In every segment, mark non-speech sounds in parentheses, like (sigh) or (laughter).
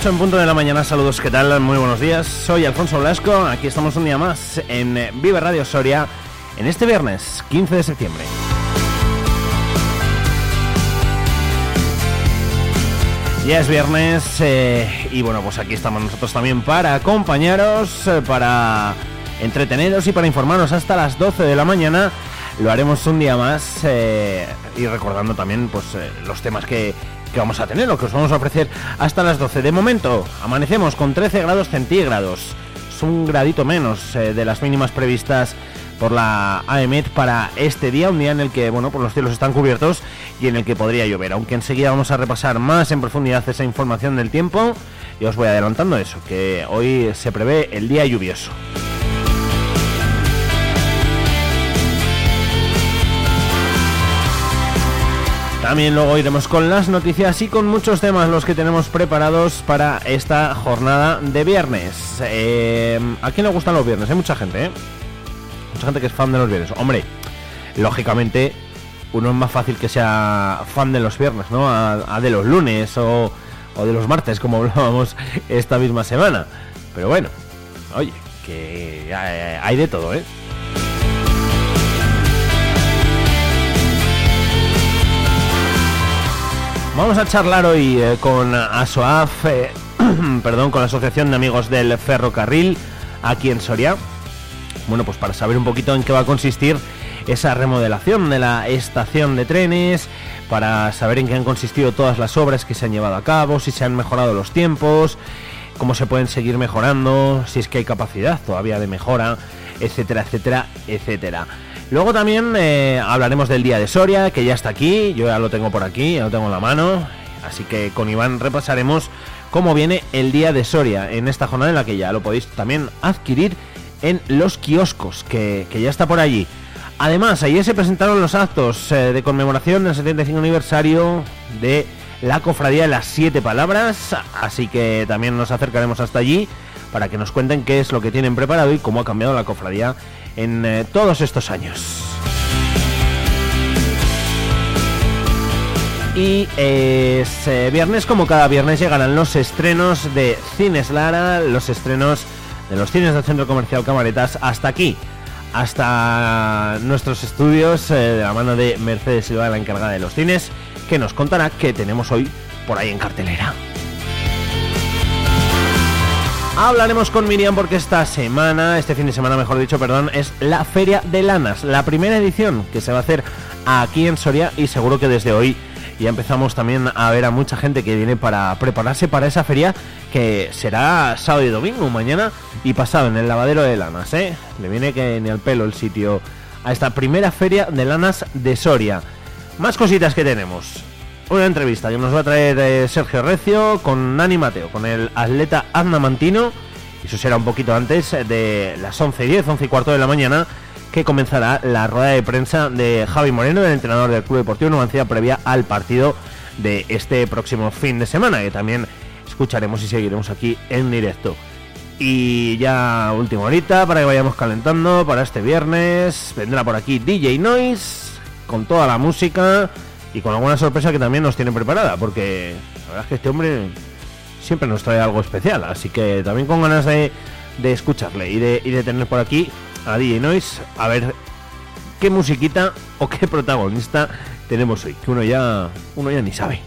8 en punto de la mañana, saludos, ¿qué tal? Muy buenos días, soy Alfonso Blasco, aquí estamos un día más en Vive Radio Soria, en este viernes 15 de septiembre. Ya es viernes eh, y bueno, pues aquí estamos nosotros también para acompañaros, eh, para entreteneros y para informaros hasta las 12 de la mañana. Lo haremos un día más eh, y recordando también pues los temas que, que vamos a tener, lo que os vamos a ofrecer hasta las 12. De momento, amanecemos con 13 grados centígrados. Es un gradito menos eh, de las mínimas previstas por la AEMET para este día, un día en el que, bueno, pues los cielos están cubiertos y en el que podría llover. Aunque enseguida vamos a repasar más en profundidad esa información del tiempo y os voy adelantando eso, que hoy se prevé el día lluvioso. También luego iremos con las noticias y con muchos temas los que tenemos preparados para esta jornada de viernes. Eh, ¿A quién le gustan los viernes? Hay mucha gente, ¿eh? Mucha gente que es fan de los viernes. Hombre, lógicamente uno es más fácil que sea fan de los viernes, ¿no? A, de los lunes o, o de los martes, como (laughs) hablábamos esta misma semana. Pero bueno, oye, que hay de todo, ¿eh? Vamos a charlar hoy eh, con ASOAF, eh, (clears throat) perdón, con la Asociación de Amigos del Ferrocarril aquí en Soria. Bueno, pues para saber un poquito en qué va a consistir esa remodelación de la estación de trenes, para saber en qué han consistido todas las obras que se han llevado a cabo, si se han mejorado los tiempos, cómo se pueden seguir mejorando, si es que hay capacidad todavía de mejora, etcétera, etcétera, etcétera. Luego también eh, hablaremos del Día de Soria, que ya está aquí, yo ya lo tengo por aquí, ya lo tengo en la mano, así que con Iván repasaremos cómo viene el Día de Soria en esta jornada en la que ya lo podéis también adquirir en los kioscos, que, ya está por allí. Además, ayer se presentaron los actos eh, de conmemoración del 75 aniversario de la Cofradía de las Siete Palabras, así que también nos acercaremos hasta allí para que nos cuenten qué es lo que tienen preparado y cómo ha cambiado la cofradía en eh, todos estos años. Y eh, viernes, como cada viernes, llegarán los estrenos de Cines Lara, los estrenos de los cines del Centro Comercial Camaretas, hasta aquí, hasta nuestros estudios, eh, de la mano de Mercedes Silva, la encargada de los cines, que nos contará qué tenemos hoy por ahí en cartelera. Hablaremos con Miriam porque esta semana, este fin de semana mejor dicho, perdón, es la Feria de Lanas, la primera edición que se va a hacer aquí en Soria y seguro que desde hoy ya empezamos también a ver a mucha gente que viene para prepararse para esa feria que será sábado y domingo, mañana y pasado en el lavadero de lanas, ¿eh? Le viene que ni al pelo el sitio a esta primera feria de lanas de Soria. Más cositas que tenemos una entrevista que nos va a traer eh, Sergio Recio con Nani Mateo, con el atleta Azna Mantino. Y eso será un poquito antes de las 11 y 10, 11 y cuarto de la mañana, que comenzará la rueda de prensa de Javi Moreno, el entrenador del Club Deportivo Numancia, previa al partido de este próximo fin de semana, que también escucharemos y seguiremos aquí en directo. Y ya última horita para que vayamos calentando para este viernes. Vendrá por aquí DJ Noise con toda la música y con alguna sorpresa que también nos tiene preparada, porque la verdad es que este hombre siempre nos trae algo especial, así que también con ganas de, de escucharle y de, y de tener por aquí a DJ Noise, a ver qué musiquita o qué protagonista tenemos hoy, que uno ya, uno ya ni sabe.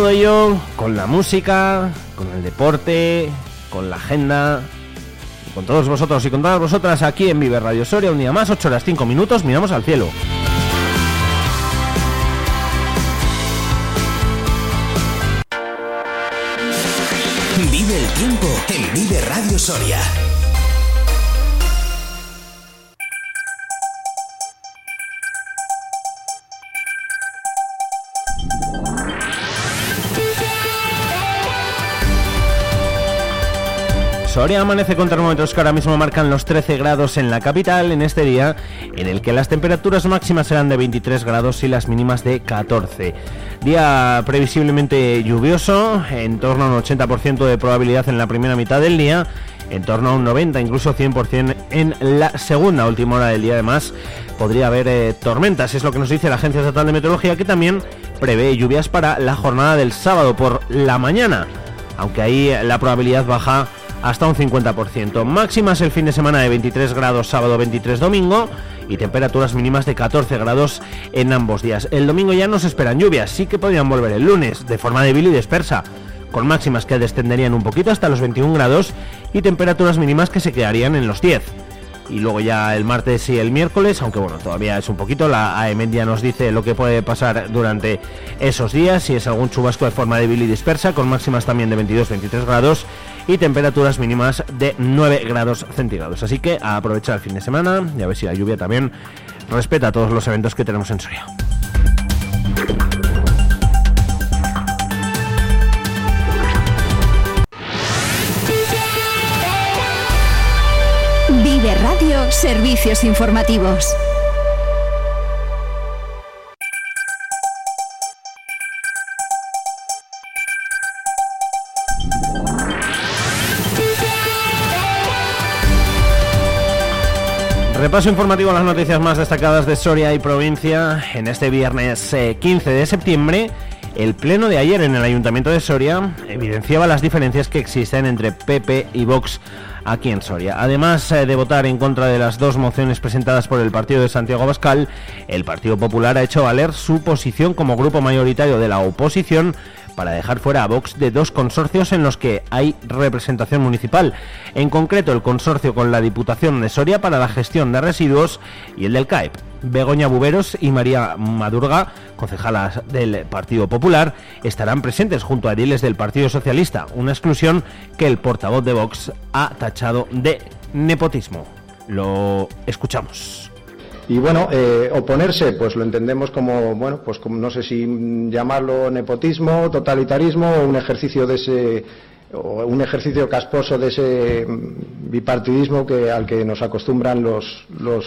Todo ello con la música, con el deporte, con la agenda, con todos vosotros y con todas vosotras aquí en Vive Radio Soria, un día más, 8 horas 5 minutos, miramos al cielo. Vive el tiempo en Vive Radio Soria. Soria amanece con termómetros que ahora mismo marcan los 13 grados en la capital en este día en el que las temperaturas máximas serán de 23 grados y las mínimas de 14. Día previsiblemente lluvioso, en torno a un 80% de probabilidad en la primera mitad del día, en torno a un 90, incluso 100% en la segunda última hora del día. Además, podría haber eh, tormentas, es lo que nos dice la Agencia Estatal de Meteorología, que también prevé lluvias para la jornada del sábado por la mañana, aunque ahí la probabilidad baja hasta un 50%. Máximas el fin de semana de 23 grados sábado 23 domingo y temperaturas mínimas de 14 grados en ambos días. El domingo ya no se esperan lluvias, sí que podrían volver el lunes de forma débil y dispersa, con máximas que descenderían un poquito hasta los 21 grados y temperaturas mínimas que se quedarían en los 10 y luego ya el martes y el miércoles, aunque bueno, todavía es un poquito, la AEMET ya nos dice lo que puede pasar durante esos días, si es algún chubasco de forma débil y dispersa, con máximas también de 22-23 grados y temperaturas mínimas de 9 grados centígrados. Así que a aprovechar el fin de semana y a ver si la lluvia también respeta todos los eventos que tenemos en Soria. Vive Radio Servicios Informativos. Repaso informativo a las noticias más destacadas de Soria y provincia. En este viernes 15 eh, de septiembre, el pleno de ayer en el Ayuntamiento de Soria evidenciaba las diferencias que existen entre PP y Vox aquí en Soria. Además eh, de votar en contra de las dos mociones presentadas por el partido de Santiago Abascal, el Partido Popular ha hecho valer su posición como grupo mayoritario de la oposición para dejar fuera a Vox de dos consorcios en los que hay representación municipal, en concreto el consorcio con la Diputación de Soria para la gestión de residuos y el del CAEP. Begoña Buberos y María Madurga, concejalas del Partido Popular, estarán presentes junto a ediles del Partido Socialista, una exclusión que el portavoz de Vox ha tachado de nepotismo. Lo escuchamos. Y bueno, eh, oponerse, pues lo entendemos como, bueno, pues como no sé si llamarlo nepotismo, totalitarismo o un ejercicio de ese o un ejercicio casposo de ese bipartidismo que al que nos acostumbran los, los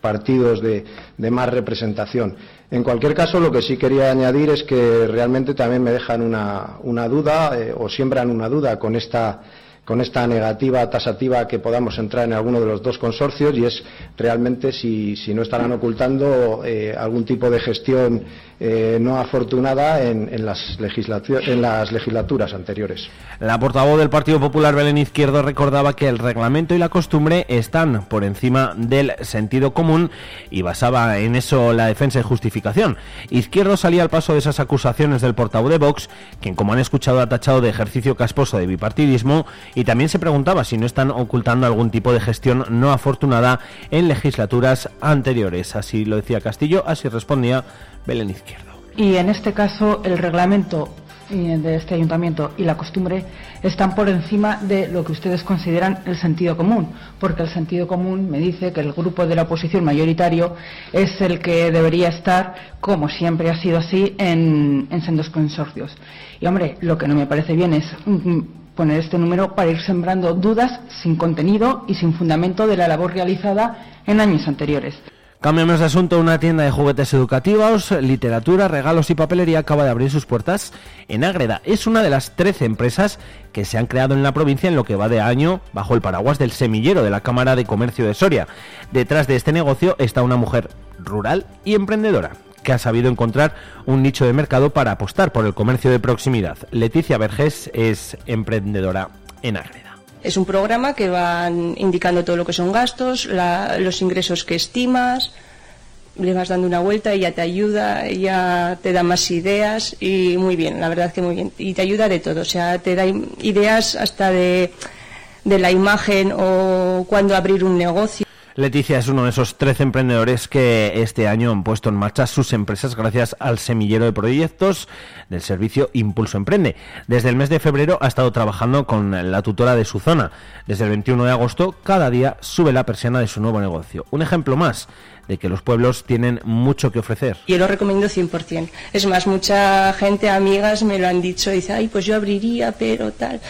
partidos de, de, más representación. En cualquier caso, lo que sí quería añadir es que realmente también me dejan una, una duda eh, o siembran una duda con esta con esta negativa tasativa que podamos entrar en alguno de los dos consorcios y es realmente si, si no estarán ocultando eh, algún tipo de gestión eh, no afortunada en, las en las legislaturas anteriores. La portavoz del Partido Popular, Belén Izquierdo, recordaba que el reglamento y la costumbre están por encima del sentido común y basaba en eso la defensa y justificación. Izquierdo salía al paso de esas acusaciones del portavoz de Vox, quien, como han escuchado, ha tachado de ejercicio casposo de bipartidismo y también se preguntaba si no están ocultando algún tipo de gestión no afortunada en legislaturas anteriores. Así lo decía Castillo, así respondía Y en este caso el reglamento eh, de este ayuntamiento y la costumbre están por encima de lo que ustedes consideran el sentido común, porque el sentido común me dice que el grupo de la oposición mayoritario es el que debería estar, como siempre ha sido así, en, en sendos consorcios. Y hombre, lo que no me parece bien es mm, poner este número para ir sembrando dudas sin contenido y sin fundamento de la labor realizada en años anteriores. Cambiamos de asunto. Una tienda de juguetes educativos, literatura, regalos y papelería acaba de abrir sus puertas en Ágreda. Es una de las 13 empresas que se han creado en la provincia en lo que va de año bajo el paraguas del semillero de la Cámara de Comercio de Soria. Detrás de este negocio está una mujer rural y emprendedora que ha sabido encontrar un nicho de mercado para apostar por el comercio de proximidad. Leticia Vergés es emprendedora en Ágreda. Es un programa que va indicando todo lo que son gastos, la, los ingresos que estimas le vas dando una vuelta, ella te ayuda, ella te da más ideas y muy bien, la verdad que muy bien. Y te ayuda de todo, o sea, te da ideas hasta de, de la imagen o cuándo abrir un negocio. Leticia es uno de esos 13 emprendedores que este año han puesto en marcha sus empresas gracias al semillero de proyectos del servicio Impulso Emprende. Desde el mes de febrero ha estado trabajando con la tutora de su zona. Desde el 21 de agosto, cada día sube la persiana de su nuevo negocio. Un ejemplo más de que los pueblos tienen mucho que ofrecer. Yo lo recomiendo 100%. Es más, mucha gente, amigas, me lo han dicho. Dice, ay, pues yo abriría, pero tal.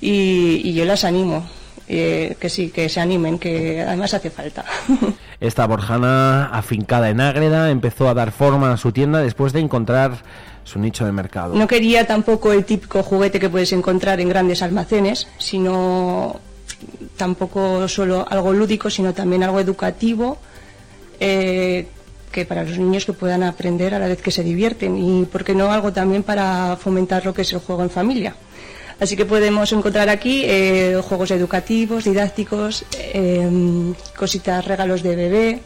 Y, y yo las animo eh, que sí, que se animen, que además hace falta. (laughs) Esta borjana, afincada en Ágreda, empezó a dar forma a su tienda después de encontrar su nicho de mercado. No quería tampoco el típico juguete que puedes encontrar en grandes almacenes, sino tampoco solo algo lúdico, sino también algo educativo. Eh, que para los niños que puedan aprender a la vez que se divierten y, ¿por qué no, algo también para fomentar lo que es el juego en familia? Así que podemos encontrar aquí eh, juegos educativos, didácticos, eh, cositas, regalos de bebé,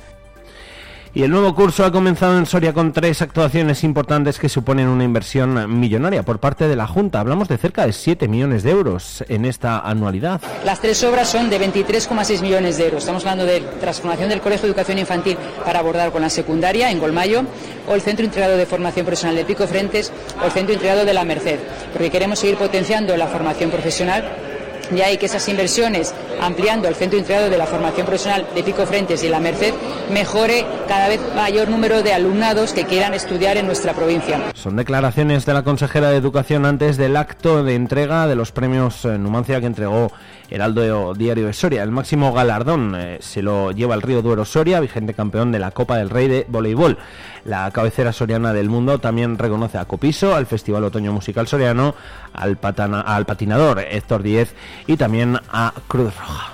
y el nuevo curso ha comenzado en Soria con tres actuaciones importantes que suponen una inversión millonaria por parte de la Junta. Hablamos de cerca de 7 millones de euros en esta anualidad. Las tres obras son de 23,6 millones de euros. Estamos hablando de transformación del Colegio de Educación Infantil para abordar con la secundaria en Golmayo o el Centro Integrado de Formación Profesional de Pico Frentes o el Centro Integrado de la Merced, porque queremos seguir potenciando la formación profesional y hay que esas inversiones, ampliando el centro integrado de la formación profesional de Pico Frentes y la Merced, mejore cada vez mayor número de alumnados que quieran estudiar en nuestra provincia. Son declaraciones de la consejera de Educación antes del acto de entrega de los premios eh, Numancia que entregó Heraldo Diario de Soria. El máximo galardón eh, se lo lleva el Río Duero Soria, vigente campeón de la Copa del Rey de Voleibol. La cabecera soriana del mundo también reconoce a Copiso, al Festival Otoño Musical Soriano, al, al patinador Héctor Díez y también a Cruz Roja.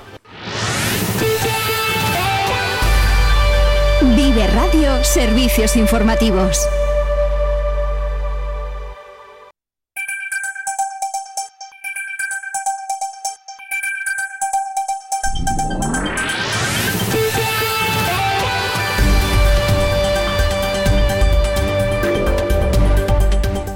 Vive Radio Servicios Informativos.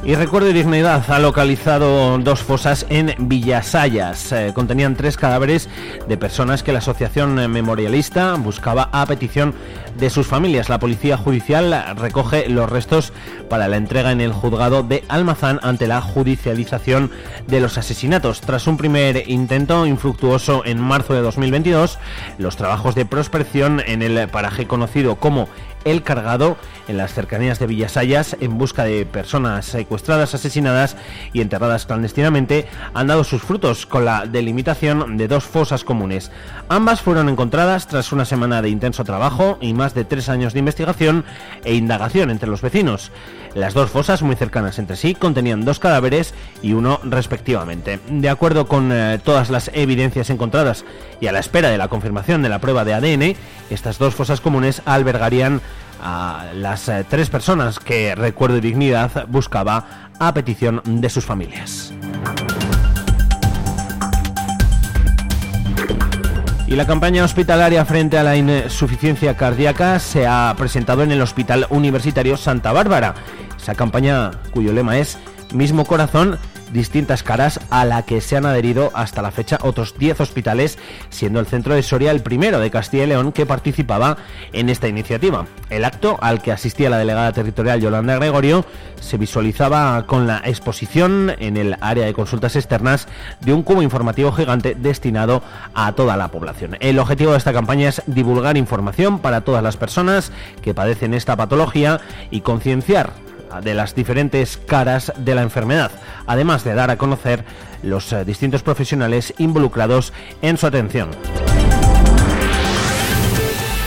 Y Recuerdo Dignidad ha localizado dos fosas en Villasayas. Eh, contenían tres cadáveres de personas que la Asociación Memorialista buscaba a petición de sus familias. La Policía Judicial recoge los restos para la entrega en el juzgado de Almazán ante la judicialización de los asesinatos. Tras un primer intento infructuoso en marzo de 2022, los trabajos de prospección en el paraje conocido como el Cargado en las cercanías de Villasayas en busca de personas secuestradas, asesinadas y enterradas clandestinamente han dado sus frutos con la delimitación de dos fosas comunes. Ambas fueron encontradas tras una semana de intenso trabajo y más de tres años de investigación e indagación entre los vecinos. Las dos fosas muy cercanas entre sí contenían dos cadáveres y uno respectivamente. De acuerdo con eh, todas las evidencias encontradas y a la espera de la confirmación de la prueba de ADN, estas dos fosas comunes albergarían a las eh, tres personas que Recuerdo y Dignidad buscaba a petición de sus familias. Y la campaña hospitalaria frente a la insuficiencia cardíaca se ha presentado en el Hospital Universitario Santa Bárbara. Esa campaña cuyo lema es Mismo Corazón distintas caras a la que se han adherido hasta la fecha otros 10 hospitales, siendo el centro de Soria el primero de Castilla y León que participaba en esta iniciativa. El acto al que asistía la delegada territorial Yolanda Gregorio se visualizaba con la exposición en el área de consultas externas de un cubo informativo gigante destinado a toda la población. El objetivo de esta campaña es divulgar información para todas las personas que padecen esta patología y concienciar de las diferentes caras de la enfermedad, además de dar a conocer los eh, distintos profesionales involucrados en su atención.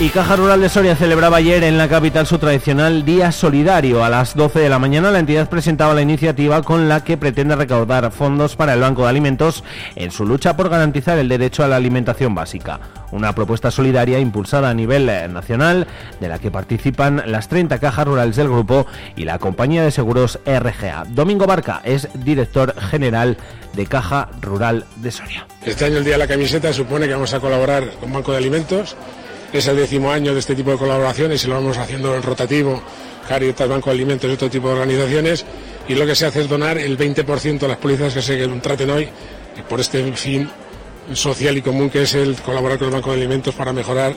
Y Caja Rural de Soria celebraba ayer en la capital su tradicional Día Solidario. A las 12 de la mañana la entidad presentaba la iniciativa con la que pretende recaudar fondos para el Banco de Alimentos en su lucha por garantizar el derecho a la alimentación básica. Una propuesta solidaria impulsada a nivel eh, nacional de la que participan las 30 cajas rurales del grupo y la compañía de seguros RGA. Domingo Barca es director general de Caja Rural de Soria. Este año el Día de la Camiseta supone que vamos a colaborar con Banco de Alimentos es el décimo año de este tipo de colaboraciones y lo vamos haciendo en rotativo, Caritas, Banco de Alimentos y otro tipo de organizaciones. Y lo que se hace es donar el 20% a las policías que se traten hoy por este fin social y común que es el colaborar con el Banco de Alimentos para mejorar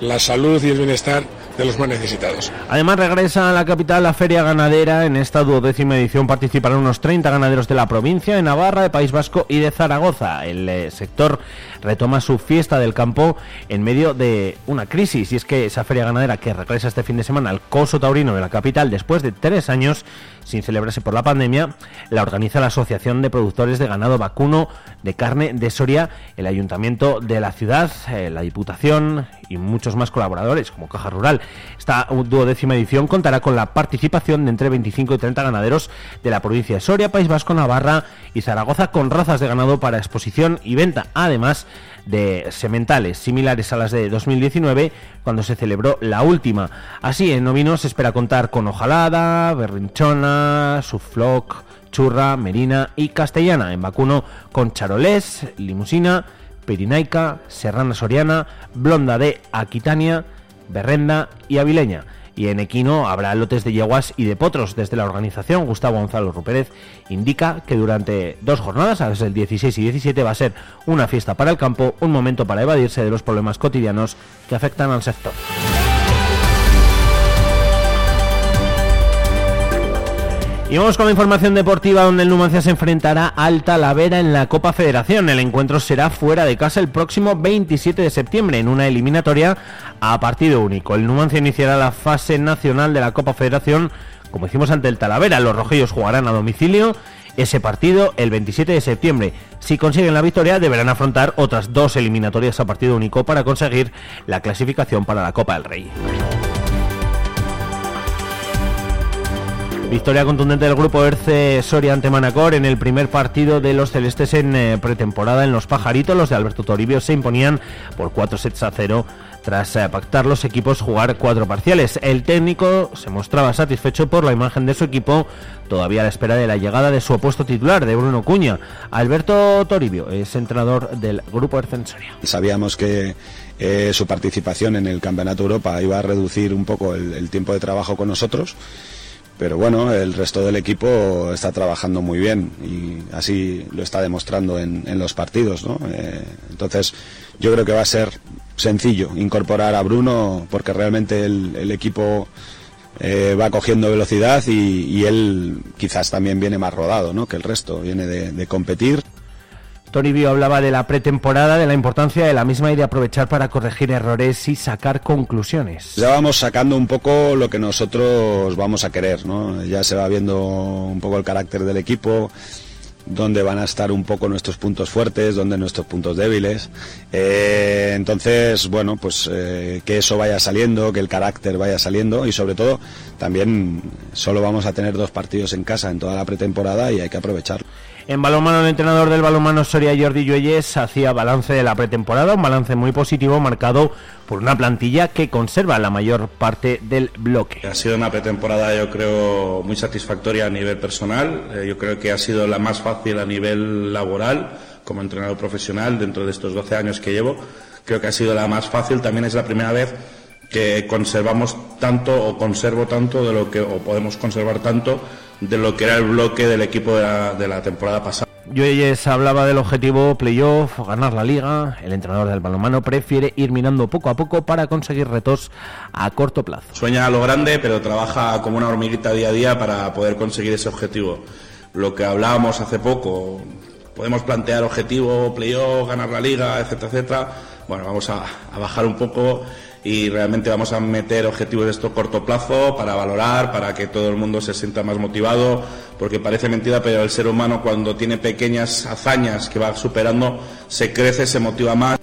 la salud y el bienestar de los más necesitados. Además regresa a la capital la Feria Ganadera. En esta duodécima edición participarán unos 30 ganaderos de la provincia, de Navarra, de País Vasco y de Zaragoza. El eh, sector retoma su fiesta del campo en medio de una crisis y es que esa feria ganadera que regresa este fin de semana al Coso Taurino de la capital después de tres años sin celebrarse por la pandemia, la organiza la Asociación de Productores de Ganado Vacuno de Carne de Soria, el Ayuntamiento de la ciudad, eh, la Diputación y muchos más colaboradores como Caja Rural. Esta duodécima edición contará con la participación de entre 25 y 30 ganaderos de la provincia de Soria, País Vasco, Navarra y Zaragoza con razas de ganado para exposición y venta, además de sementales similares a las de 2019 cuando se celebró la última. Así, en Novino se espera contar con hojalada, berrinchona, sufloc, churra, merina y castellana. En vacuno con charolés, limusina, perinaica, serrana soriana, blonda de Aquitania, berrenda y avileña y en equino habrá lotes de yeguas y de potros. Desde la organización, Gustavo Gonzalo Rupérez indica que durante dos jornadas, a veces el 16 y 17, va a ser una fiesta para el campo, un momento para evadirse de los problemas cotidianos que afectan al sector. Y vamos con la información deportiva donde el Numancia se enfrentará al Talavera en la Copa Federación. El encuentro será fuera de casa el próximo 27 de septiembre en una eliminatoria a partido único. El Numancia iniciará la fase nacional de la Copa Federación como hicimos ante el Talavera. Los rojillos jugarán a domicilio ese partido el 27 de septiembre. Si consiguen la victoria deberán afrontar otras dos eliminatorias a partido único para conseguir la clasificación para la Copa del Rey. Victoria contundente del grupo Erce Soria ante Manacor en el primer partido de los celestes en eh, pretemporada en Los Pajaritos. Los de Alberto Toribio se imponían por 4 sets a 0 tras eh, pactar los equipos jugar cuatro parciales. El técnico se mostraba satisfecho por la imagen de su equipo, todavía a la espera de la llegada de su opuesto titular, de Bruno Cuña. Alberto Toribio es entrenador del grupo Erce Soria. Sabíamos que eh, su participación en el Campeonato Europa iba a reducir un poco el tiempo de trabajo con nosotros pero bueno, el resto del equipo está trabajando muy bien y así lo está demostrando en, los partidos. ¿no? Eh, entonces, yo creo que va a ser sencillo incorporar a Bruno porque realmente el, equipo eh, va cogiendo velocidad y, él quizás también viene más rodado ¿no? que el resto, viene de competir. Toribio hablaba de la pretemporada, de la importancia de la misma y de aprovechar para corregir errores y sacar conclusiones. Ya vamos sacando un poco lo que nosotros vamos a querer, ¿no? Ya se va viendo un poco el carácter del equipo, dónde van a estar un poco nuestros puntos fuertes, dónde nuestros puntos débiles. Eh, entonces, bueno, pues eh, que eso vaya saliendo, que el carácter vaya saliendo y sobre todo también solo vamos a tener dos partidos en casa en toda la pretemporada y hay que aprovecharlo. En balonmano, el entrenador del balonmano Soria, Jordi Lluelles, hacía balance de la pretemporada, un balance muy positivo marcado por una plantilla que conserva la mayor parte del bloque. Ha sido una pretemporada, yo creo, muy satisfactoria a nivel personal. Eh, yo creo que ha sido la más fácil a nivel laboral, como entrenador profesional, dentro de estos 12 años que llevo. Creo que ha sido la más fácil. También es la primera vez que conservamos tanto o conservo tanto de lo que o podemos conservar tanto de lo que era el bloque del equipo de la, temporada pasada. Yoyes hablaba del objetivo playoff, ganar la liga. El entrenador del balonmano prefiere ir mirando poco a poco para conseguir retos a corto plazo. Sueña a lo grande, pero trabaja como una hormiguita día a día para poder conseguir ese objetivo. Lo que hablábamos hace poco, podemos plantear objetivo, playoff, ganar la liga, etcétera, etcétera. Bueno, vamos a, a bajar un poco y realmente vamos a meter objetivos de esto corto plazo para valorar, para que todo el mundo se sienta más motivado, porque parece mentira, pero el ser humano cuando tiene pequeñas hazañas que va superando, se crece, se motiva más.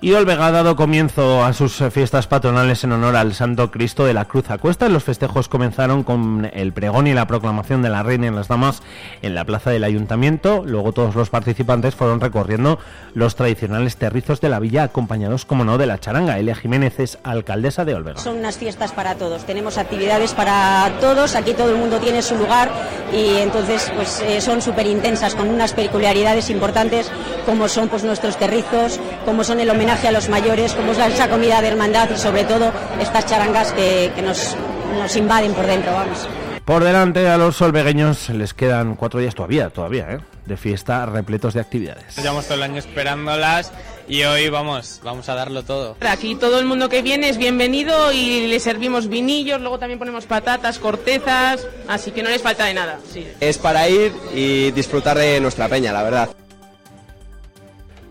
Y Olvega ha dado comienzo a sus fiestas patronales en honor al Santo Cristo de la Cruz a Cuesta. Los festejos comenzaron con el pregón y la proclamación de la Reina en las Damas en la plaza del Ayuntamiento. Luego todos los participantes fueron recorriendo los tradicionales terrizos de la villa, acompañados, como no, de la charanga. Elia Jiménez es alcaldesa de Olvega. Son unas fiestas para todos, tenemos actividades para todos, aquí todo el mundo tiene su lugar y entonces pues eh, son súper intensas, con unas peculiaridades importantes como son pues nuestros terrizos, como son el homenaje homenaje a los mayores, como es esa comida de hermandad y sobre todo estas charangas que, nos, nos invaden por dentro, vamos. Por delante a los solvegueños les quedan cuatro días todavía, todavía, ¿eh? de fiesta repletos de actividades. Llevamos todo el año esperándolas y hoy vamos, vamos a darlo todo. Aquí todo el mundo que viene es bienvenido y le servimos vinillos, luego también ponemos patatas, cortezas, así que no les falta de nada. Sí. Es para ir y disfrutar de nuestra peña, la verdad.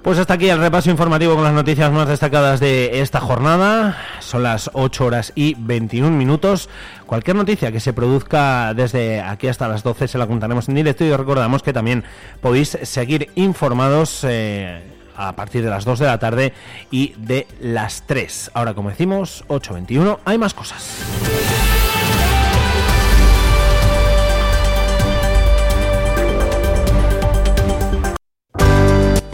Pues hasta aquí el repaso informativo con las noticias más destacadas de esta jornada. Son las 8 horas y 21 minutos. Cualquier noticia que se produzca desde aquí hasta las 12 se la contaremos en directo y os recordamos que también podéis seguir informados eh, a partir de las 2 de la tarde y de las 3. Ahora, como decimos, 8.21, hay más cosas.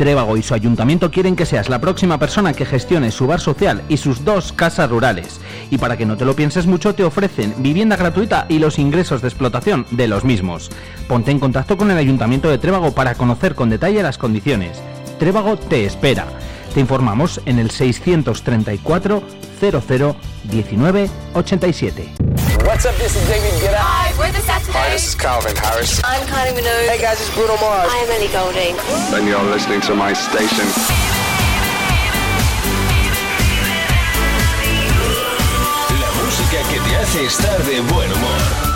Trébago y su ayuntamiento quieren que seas la próxima persona que gestione su bar social y sus dos casas rurales. Y para que no te lo pienses mucho, te ofrecen vivienda gratuita y los ingresos de explotación de los mismos. Ponte en contacto con el ayuntamiento de Trébago para conocer con detalle las condiciones. Trébago te espera. Te informamos en el 634 00 19 87. What's up? This is David Guetta. Hi, we're the Saturday. Hi, this is Calvin Harris. I'm Kylie Minogue. Hey guys, it's Bruno Mars. I'm Ellie Golding. And you're listening to my station. La música que te hace estar de buen humor.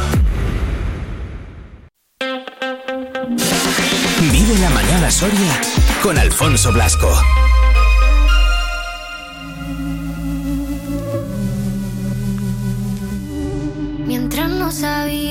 Vive la mañana Soria con Alfonso Blasco.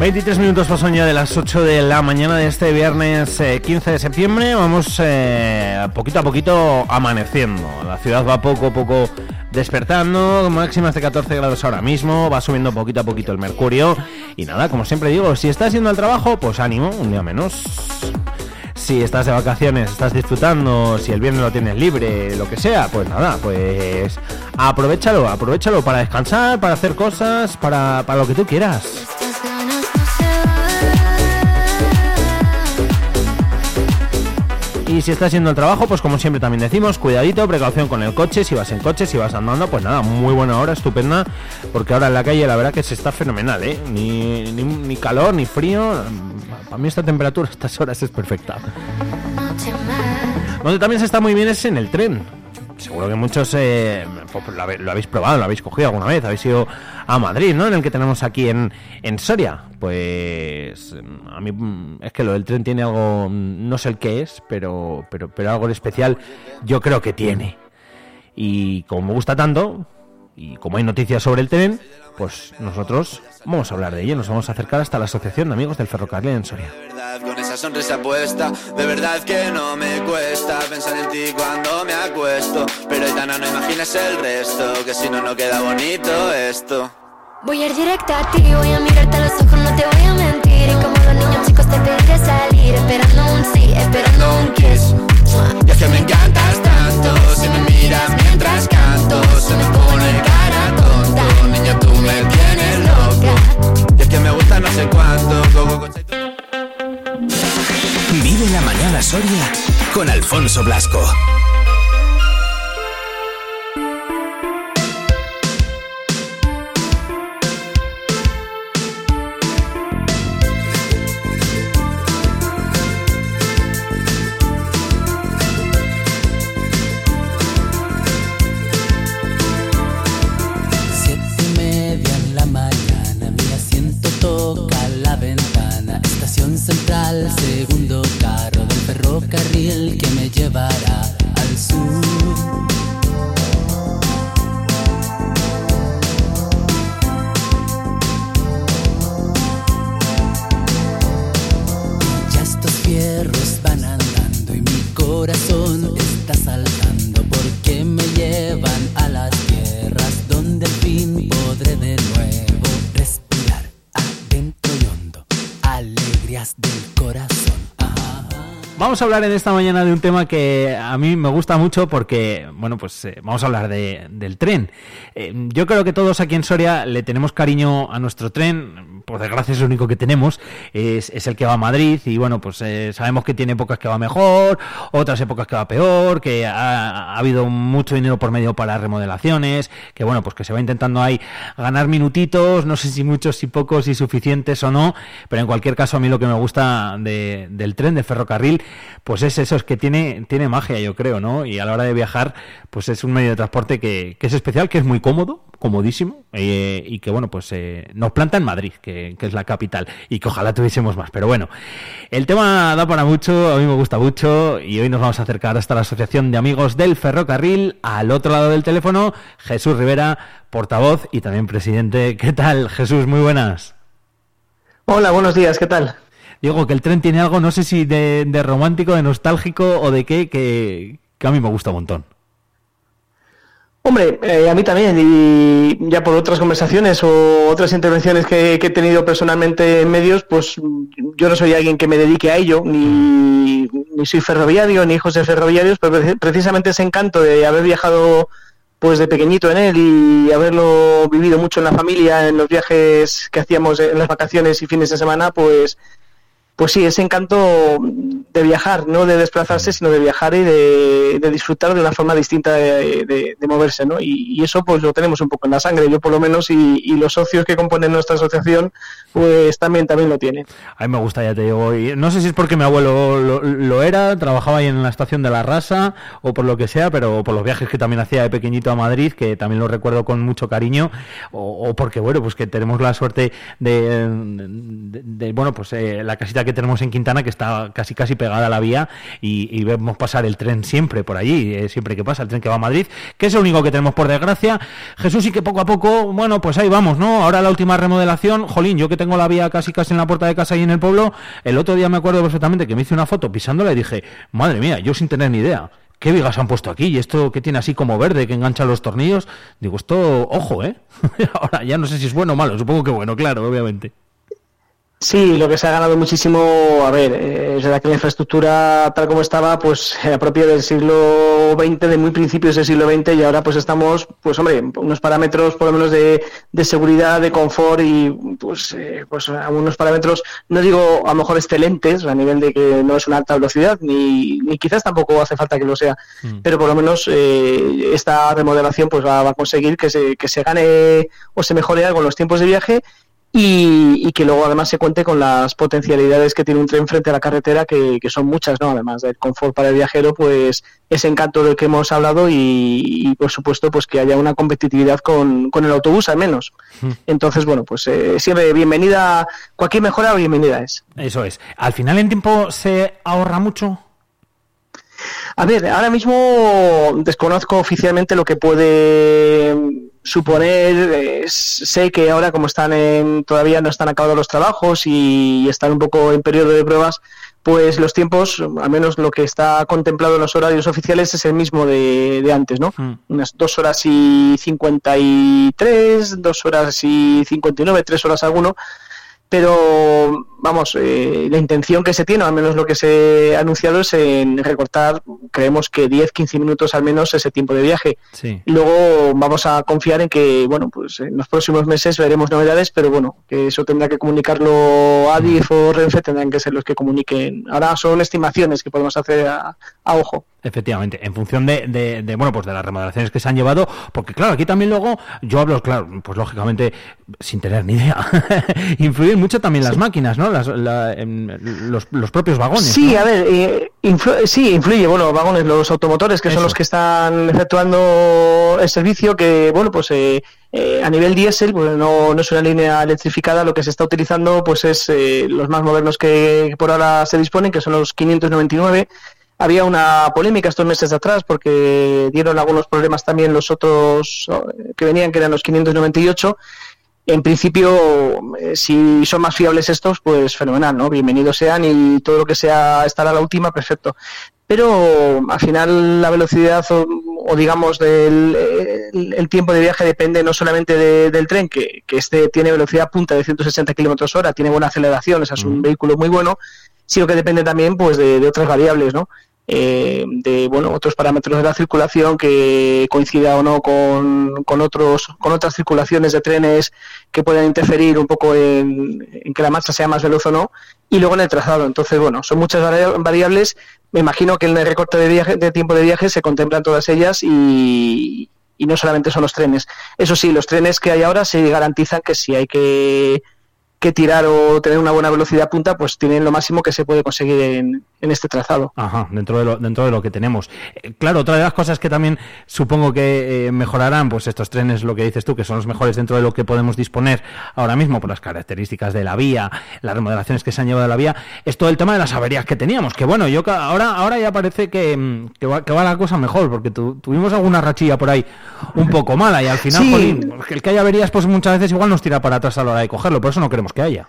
23 minutos pasan ya de las 8 de la mañana de este viernes eh, 15 de septiembre. Vamos eh, poquito a poquito amaneciendo. La ciudad va poco a poco despertando, máximas de 14 grados ahora mismo, va subiendo poquito a poquito el mercurio. Y nada, como siempre digo, si estás yendo al trabajo, pues ánimo, un día menos. Si estás de vacaciones, estás disfrutando, si el viernes lo tienes libre, lo que sea, pues nada, pues aprovechalo, aprovechalo para descansar, para hacer cosas, para, para lo que tú quieras. Y si estás yendo al trabajo, pues como siempre también decimos, cuidadito, precaución con el coche, si vas en coche, si vas andando, pues nada, muy buena hora, estupenda, porque ahora en la calle la verdad que se está fenomenal, ¿eh? Ni, ni, ni calor, ni frío, para mí esta temperatura estas horas es perfecta. Donde también se está muy bien es en el tren. Seguro que muchos eh, pues, lo, habéis probado, lo habéis cogido alguna vez, habéis ido a Madrid, ¿no? En el que tenemos aquí en, en Soria. Pues mm, a mí mm, es que lo del tren tiene algo, mm, no sé el qué es, pero, pero, pero algo de especial yo creo que tiene. Y como me gusta tanto, y como hay noticias sobre el tren, pues nosotros vamos a hablar de ello, nos vamos a acercar hasta la Asociación de Amigos del Ferrocarril en Soria. verdad, con esa sonrisa puesta De verdad que no me cuesta pensar en ti cuando me acuesto Pero Aitana no imaginas el resto Que si no, no queda bonito esto Voy a ir directa a ti, voy a mirarte a los ojos, no te voy a mentir. Y como los niños chicos te pediré salir, esperando un sí, esperando un kiss. Y es que me encantas tanto Si me miras mientras canto Se me pone cara que me gusta no sé cuánto. Vive la mañana Soria con Alfonso Blasco. Alegrías del corazón. Vamos a hablar en esta mañana de un tema que a mí me gusta mucho porque, bueno, pues eh, vamos a hablar de- del tren. Eh, yo creo que todos aquí en Soria le tenemos cariño a nuestro tren, por desgracia es el único que tenemos, es, el que va a Madrid y bueno, pues eh, sabemos que tiene épocas que va mejor, otras épocas que va peor, que ha, ha habido mucho dinero por medio para remodelaciones, que bueno, pues que se va intentando ahí ganar minutitos, no sé si muchos, si pocos, si suficientes o no, pero en cualquier caso a mí lo que me gusta de- del tren, del ferrocarril, pues es eso, es que tiene, tiene magia, yo creo, ¿no? Y a la hora de viajar, pues es un medio de transporte que, es especial, que es muy cómodo, comodísimo, eh, y que, bueno, pues eh, nos planta en Madrid, que, que es la capital, y que ojalá tuviésemos más. Pero bueno, el tema da para mucho, a mí me gusta mucho, y hoy nos vamos a acercar hasta la Asociación de Amigos del Ferrocarril, al otro lado del teléfono, Jesús Rivera, portavoz y también presidente. ¿Qué tal, Jesús? Muy buenas. Hola, buenos días, ¿qué tal? Digo que el tren tiene algo, no sé si de, de romántico, de nostálgico o de qué, que, a mí me gusta un montón. Hombre, eh, a mí también, y ya por otras conversaciones o otras intervenciones que, he tenido personalmente en medios, pues yo no soy alguien que me dedique a ello, ni, ni soy ferroviario, ni hijos de ferroviarios, pero pre- precisamente ese encanto de haber viajado pues de pequeñito en él y haberlo vivido mucho en la familia, en los viajes que hacíamos en las vacaciones y fines de semana, pues pues sí, ese encanto de viajar, no de desplazarse, sino de viajar y de, disfrutar de una forma distinta de, moverse, ¿no? Y, eso pues lo tenemos un poco en la sangre, yo por lo menos, y, los socios que componen nuestra asociación, pues también, también lo tienen. A mí me gusta, ya te digo. Y no sé si es porque mi abuelo lo, lo era, trabajaba ahí en la estación de la Rasa o por lo que sea, pero por los viajes que también hacía de pequeñito a Madrid, que también lo recuerdo con mucho cariño, o, porque, bueno, pues que tenemos la suerte de, bueno, pues eh, la casita que tenemos en Quintana, que está casi casi pegada a la vía, y, y vemos pasar el tren siempre por allí, eh, siempre que pasa, el tren que va a Madrid, que es el único que tenemos por desgracia. Jesús, y que poco a poco, bueno, pues ahí vamos, ¿no? Ahora la última remodelación, jolín, yo que tengo la vía casi casi en la puerta de casa ahí en el pueblo, el otro día me acuerdo perfectamente que me hice una foto pisándola y dije, madre mía, yo sin tener ni idea. ¿Qué vigas han puesto aquí? Y esto que tiene así como verde, que engancha los tornillos. Digo, esto, ojo, ¿eh? (laughs) Ahora ya no sé si es bueno o malo, supongo que bueno, claro, obviamente. Sí, lo que se ha ganado muchísimo, a ver, eh, es verdad que la infraestructura tal como estaba, pues (laughs) era propia del siglo XX, de muy principios del siglo XX, y ahora pues estamos, pues hombre, unos parámetros por lo menos de, de seguridad, de confort y pues, eh, pues a unos parámetros, no digo a lo mejor excelentes, a nivel de que no es una alta velocidad, ni, ni quizás tampoco hace falta que lo sea, pero por lo menos eh, esta remodelación pues va, va a conseguir que se, que se gane o se mejore algo en los tiempos de viaje y, y que luego además se cuente con las potencialidades que tiene un tren frente a la carretera, que, que son muchas, ¿no? Además del confort para el viajero, pues ese encanto del que hemos hablado y, y, por supuesto pues que haya una competitividad con, con el autobús al menos. Entonces, bueno, pues eh, siempre bienvenida, cualquier mejora bienvenida es. Eso es. Al final en tiempo se ahorra mucho. A ver, ahora mismo desconozco oficialmente lo que puede suponer. eh, sé que ahora, como están en, todavía no están acabados los trabajos y están un poco en periodo de pruebas, pues los tiempos, al menos lo que está contemplado en los horarios oficiales, es el mismo de, de antes, ¿no? Unas dos horas y 53, dos horas y 59, tres horas alguno pero vamos, eh, la intención que se tiene, o al menos lo que se ha anunciado, es en recortar creemos que 10-15 minutos al menos ese tiempo de viaje. Sí. Y luego vamos a confiar en que, bueno, pues en los próximos meses veremos novedades, pero bueno, que eso tendrá que comunicarlo Adif o Renfe, tendrán que ser los que comuniquen. Ahora son estimaciones que podemos hacer a, a ojo. Efectivamente, en función de, de, de, bueno, pues de las remodelaciones que se han llevado, porque claro, aquí también luego yo hablo, claro, pues lógicamente sin tener ni idea, (laughs) influyen mucho también las máquinas, ¿no? Las, la, en, los, los, propios vagones. Sí, ¿no? a ver, eh, influ sí, influye, bueno, vagones, los automotores, que Eso. son los que están efectuando el servicio, que, bueno, pues eh, eh, a nivel diésel, pues no, no, es una línea electrificada, lo que se está utilizando, pues es eh, los más modernos que, que por ahora se disponen, que son los 599 había una polémica estos meses de atrás porque dieron algunos problemas también los otros que venían, que eran los 598. En principio, eh, si son más fiables estos, pues fenomenal, ¿no? Bienvenidos sean y todo lo que sea estar a la última, perfecto. Pero al final la velocidad o, o digamos del el, el, tiempo de viaje depende no solamente de, del tren, que, que, este tiene velocidad punta de 160 kilómetros hora, tiene buena aceleración, o sea, es un mm. vehículo muy bueno, sino que depende también pues de, de otras variables, ¿no? Eh, de bueno otros parámetros de la circulación que coincida o no con, con otros con otras circulaciones de trenes que puedan interferir un poco en, que la marcha sea más veloz o no y luego en el trazado. Entonces bueno son muchas variables. Me imagino que en el recorte de viaje de tiempo de viaje se contemplan todas ellas y, y no solamente son los trenes. Eso sí los trenes que hay ahora se garantizan que si hay que que tirar o tener una buena velocidad punta, pues tienen lo máximo que se puede conseguir en, en este trazado. Ajá, dentro de lo, dentro de lo que tenemos. Eh, claro, otra de las cosas que también supongo que eh, mejorarán, pues estos trenes, lo que dices tú, que son los mejores dentro de lo que podemos disponer ahora mismo por las características de la vía, las remodelaciones que se han llevado de la vía, es todo el tema de las averías que teníamos. Que bueno, yo ahora, ahora ya parece que, mm, que, va, que va la cosa mejor, porque tu, tuvimos alguna rachilla por ahí un poco mala y al final, sí. jolín, el que haya averías, pues muchas veces igual nos tira para atrás a la hora de cogerlo, por eso no queremos que haya.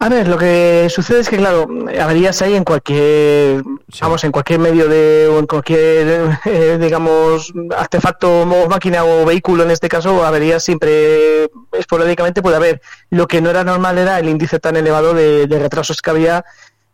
A ver, lo que sucede es que, claro, averías hay en cualquier, sí. vamos, en cualquier medio de, o en cualquier, eh, (laughs) digamos, artefacto, o máquina o vehículo, en este caso, averías siempre, esporádicamente puede haber. Lo que no era normal era el índice tan elevado de, de retrasos que había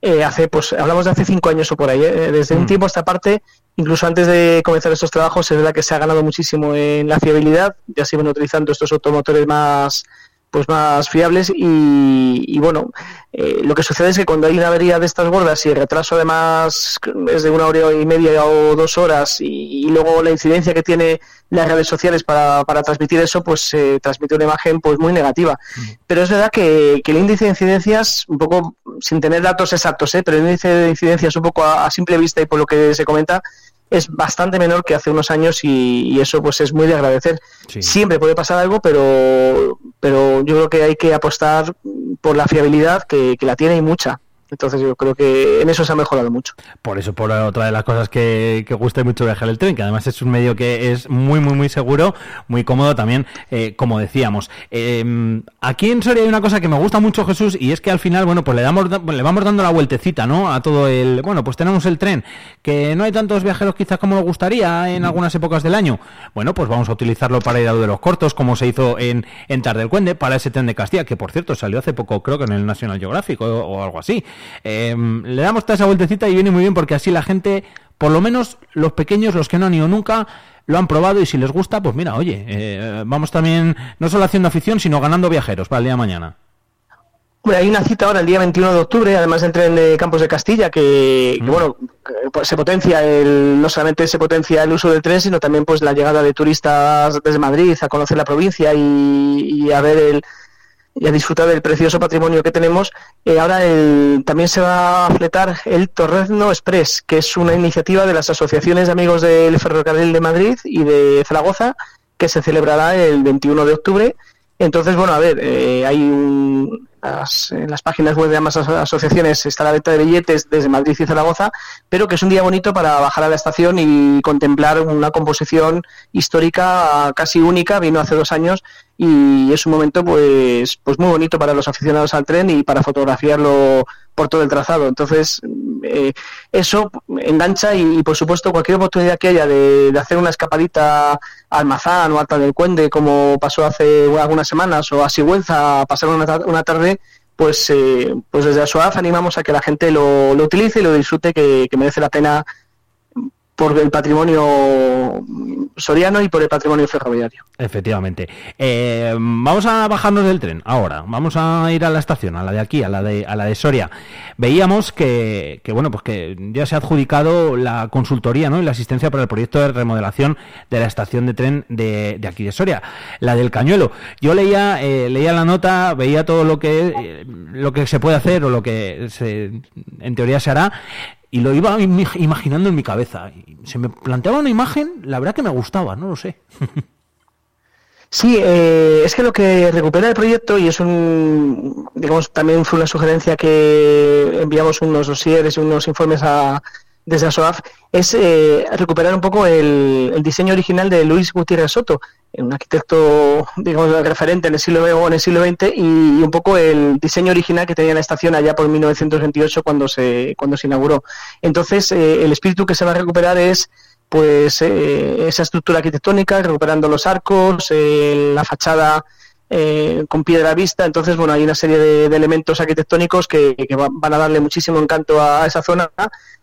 eh, hace, pues, hablamos de hace cinco años o por ahí, ¿eh? desde mm. un tiempo a esta parte, incluso antes de comenzar estos trabajos, es verdad que se ha ganado muchísimo en la fiabilidad, ya se van utilizando estos automotores más pues más fiables y, y bueno, eh, lo que sucede es que cuando hay una avería de estas gordas y el retraso además es de una hora y media o dos horas y, y luego la incidencia que tiene las redes sociales para, para transmitir eso, pues se eh, transmite una imagen pues muy negativa. -huh. Pero es verdad que, que, el índice de incidencias, un poco sin tener datos exactos, ¿eh? pero el índice de incidencias un poco a, a simple vista y por lo que se comenta, es bastante menor que hace unos años y, y eso pues es muy de agradecer. Sí. Siempre puede pasar algo, pero, pero yo creo que hay que apostar por la fiabilidad que, que la tiene y mucha. Entonces yo creo que en eso se ha mejorado mucho. Por eso, por otra de las cosas que, que gusta mucho viajar el tren, que además es un medio que es muy, muy, muy seguro, muy cómodo también, eh, como decíamos. Eh, aquí en Soria hay una cosa que me gusta mucho, Jesús, y es que al final, bueno, pues le, damos, le vamos dando la vueltecita, ¿no? A todo el... Bueno, pues tenemos el tren, que no hay tantos viajeros quizás como nos gustaría en algunas épocas del año. Bueno, pues vamos a utilizarlo para ir a de los cortos, como se hizo en, en Tardelcuende, para ese tren de Castilla, que por cierto salió hace poco, creo que en el National Geographic o algo así. Eh, le damos toda esa vueltecita y viene muy bien porque así la gente, por lo menos los pequeños, los que no han ido nunca, lo han probado y si les gusta, pues mira, oye, eh, vamos también no solo haciendo afición, sino ganando viajeros para el día de mañana. Bueno, hay una cita ahora el día 21 de octubre, además entre en eh, Campos de Castilla, que, mm. bueno, pues se potencia el, no solamente se potencia el uso del tren, sino también pues la llegada de turistas desde Madrid a conocer la provincia y, y a ver el, y a disfrutar del precioso patrimonio que tenemos. Eh, ahora también se va a fletar el Torrezno Express, que es una iniciativa de las asociaciones de amigos del Ferrocarril de Madrid y de Zaragoza, que se celebrará el 21 de octubre. Entonces, bueno, a ver, eh, hay un, en las páginas web de ambas asociaciones está la venta de billetes desde Madrid y Zaragoza, pero que es un día bonito para bajar a la estación y contemplar una composición histórica casi única, vino hace dos años y es un momento pues pues muy bonito para los aficionados al tren y para fotografiarlo por todo el trazado. Entonces, eh, eso engancha y, por supuesto, cualquier oportunidad que haya de, hacer una escapadita a Almazán o Alta del Cuende, como pasó hace algunas semanas, o a Sigüenza, a pasar una, una tarde, pues, eh, pues desde animamos a que la gente lo, lo utilice y lo disfrute, que merece la pena por el patrimonio soriano y por el patrimonio ferroviario. Efectivamente. Eh, vamos a bajarnos del tren ahora. Vamos a ir a la estación, a la de aquí, a la de, a la de Soria. Veíamos que, que, bueno, pues que ya se ha adjudicado la consultoría ¿no? y la asistencia para el proyecto de remodelación de la estación de tren de, de aquí de Soria, la del Cañuelo. Yo leía, eh, leía la nota, veía todo lo que, eh, lo que se puede hacer o lo que se, en teoría se hará y lo iba im- imaginando en mi cabeza. Se me planteaba una imagen, la verdad que me gustaba, no lo sé. (laughs) Sí, eh, es que lo que recupera el proyecto, y es un, digamos, también fue una sugerencia que enviamos unos dosieres y unos informes a, desde ASOAF, es eh, recuperar un poco el, el diseño original de Luis Gutiérrez Soto, un arquitecto, digamos, referente en el siglo o en el siglo XX, y, un poco el diseño original que tenía la estación allá por 1928 cuando se, cuando se inauguró. Entonces, eh, el espíritu que se va a recuperar es pues eh, esa estructura arquitectónica, recuperando los arcos, eh, la fachada eh, con piedra vista. Entonces, bueno, hay una serie de, elementos arquitectónicos que, que va- van a darle muchísimo encanto a esa zona.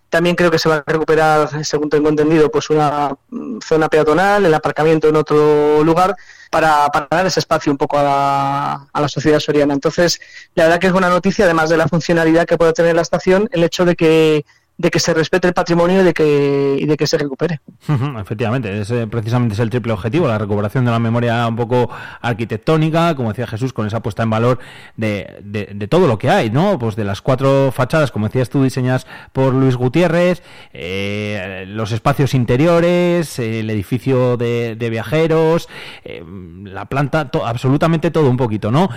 También creo que se va a recuperar, según tengo entendido, pues una mm, zona peatonal, el aparcamiento en otro lugar, para, para dar ese espacio un poco a la, a la sociedad soriana. Entonces, la verdad que es buena noticia, además de la funcionalidad que puede tener la estación, el hecho de que de que se respete el patrimonio y de que, de que se recupere. (laughs) Efectivamente, ese precisamente es el triple objetivo, la recuperación de la memoria un poco arquitectónica, como decía Jesús, con esa puesta en valor de, de- todo lo que hay, ¿no? Pues de las cuatro fachadas, como decías tú, diseñadas por Luis Gutiérrez, eh, los espacios interiores, eh, el edificio de, viajeros, eh, la planta, to- absolutamente todo un poquito, ¿no?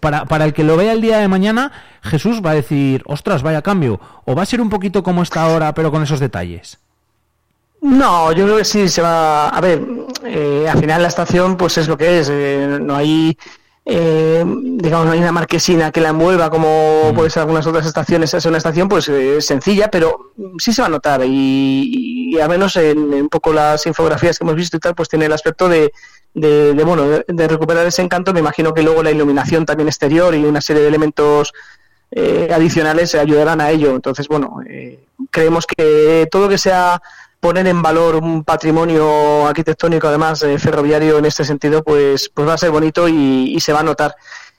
Para, para el que lo vea el día de mañana, Jesús va a decir, ostras, vaya cambio, o va a ser un poquito como está ahora, pero con esos detalles. No, yo creo que sí se va. A ver, eh, al final la estación, pues es lo que es. eh, no hay, eh, digamos, no hay una marquesina que la envuelva como puede ser algunas otras estaciones. Es una estación, pues eh, sencilla, pero sí se va a notar. Y, y al menos en, en un poco las infografías que hemos visto y tal, pues tiene el aspecto de, de, de, bueno, de, de recuperar ese encanto. Me imagino que luego la iluminación también exterior y una serie de elementos eh, adicionales ayudarán a ello. Entonces, bueno, eh, creemos que todo que sea poner en valor un patrimonio arquitectónico, además eh, ferroviario en este sentido, pues, pues va a ser bonito y, y se va a notar.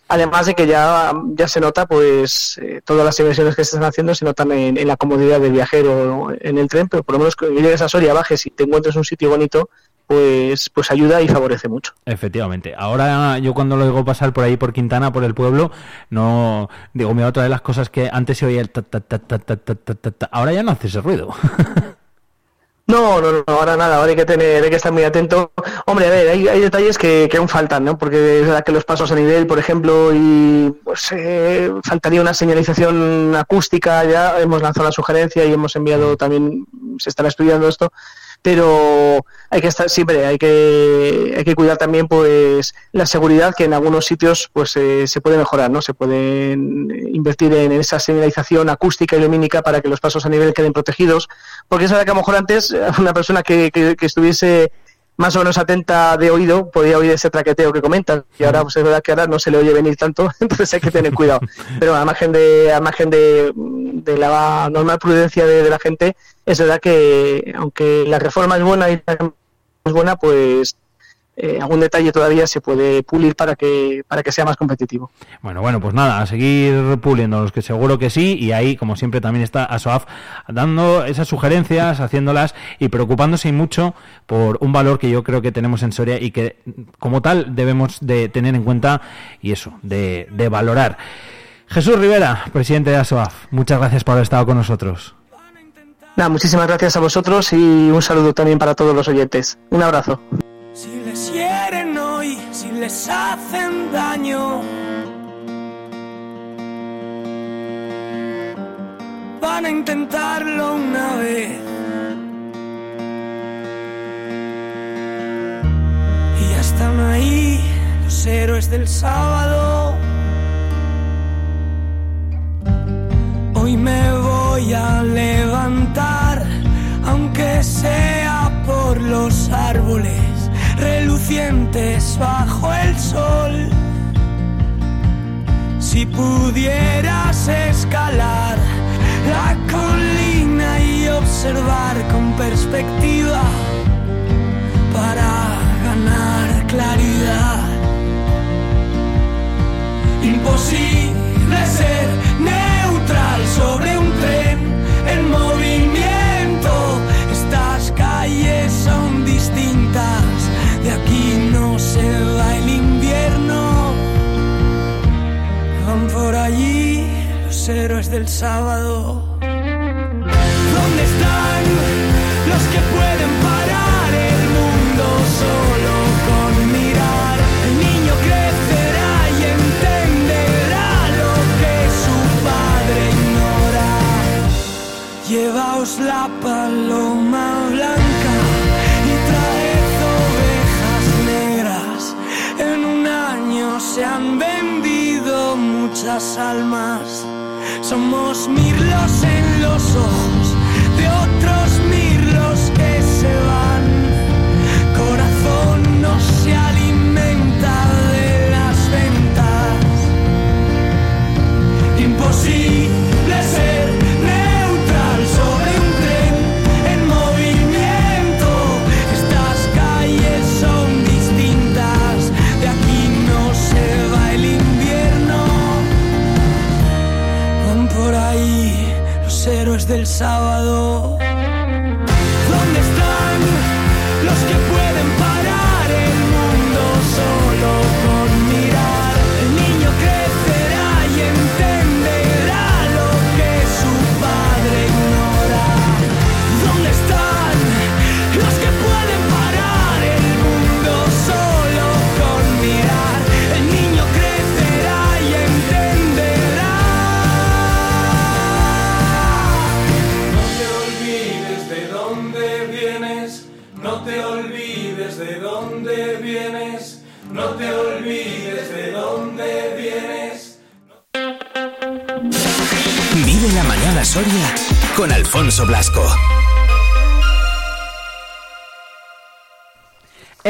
Además de que ya, ya se nota, pues eh, todas las inversiones que se están haciendo se notan en, en la comodidad del viajero en el tren, pero por lo menos que llegues a Soria, bajes y te encuentres un sitio bonito, pues, pues ayuda y favorece mucho. Efectivamente. Ahora yo cuando lo digo pasar por ahí, por Quintana, por el pueblo, no digo, mira, otra de las cosas que antes se oía el ta, ta, ta, ta, ta, ta, ahora ya no hace ese ruido. (laughs) No, no, no, ahora nada, ahora hay que tener, hay que estar muy atento. Hombre, a ver, hay, hay detalles que, aún faltan, ¿no? Porque es verdad que los pasos a nivel, por ejemplo, y pues eh, faltaría una señalización acústica, ya hemos lanzado la sugerencia y hemos enviado mm. también, se estará estudiando esto, pero hay que estar siempre, hay que, hay que cuidar también pues la seguridad que en algunos sitios pues eh, se puede mejorar, ¿no? Se pueden invertir en esa señalización acústica y lumínica para que los pasos a nivel queden protegidos, porque es verdad que a lo mejor antes eh, una persona que, que estuviese más o menos atenta de oído podía oír ese traqueteo que comentas y ahora pues es verdad que ahora no se le oye venir tanto (laughs) entonces hay que tener cuidado. Pero al margen de al margen de, de la normal prudencia de, de la gente es verdad que aunque la reforma es buena y la es buena pues eh, algún detalle todavía se puede pulir para que para que sea más competitivo Bueno, bueno, pues nada, a seguir puliendo los que seguro que sí, y ahí, como siempre, también está ASOAF dando esas sugerencias, haciéndolas y preocupándose mucho por un valor que yo creo que tenemos en Soria y que, como tal, debemos de tener en cuenta y eso, de, de valorar. Jesús Rivera, presidente de ASOAF, muchas gracias por haber estado con nosotros. Nada, muchísimas gracias a vosotros y un saludo también para todos los oyentes. Un abrazo. Si les hieren hoy, si les hacen daño, van a intentarlo una vez. Y ya están ahí los héroes del sábado. Hoy me voy a levantar, aunque sea por los árboles relucientes bajo el sol. Si pudieras escalar la colina y observar con perspectiva para ganar claridad. Imposible los héroes del sábado. ¿Dónde están los que pueden parar el mundo solo con mirar? El niño crecerá y entenderá lo que su padre ignora. Llevaos la paloma almas. Somos mirlos en los ojos de otros mirlos que se van. Corazón no se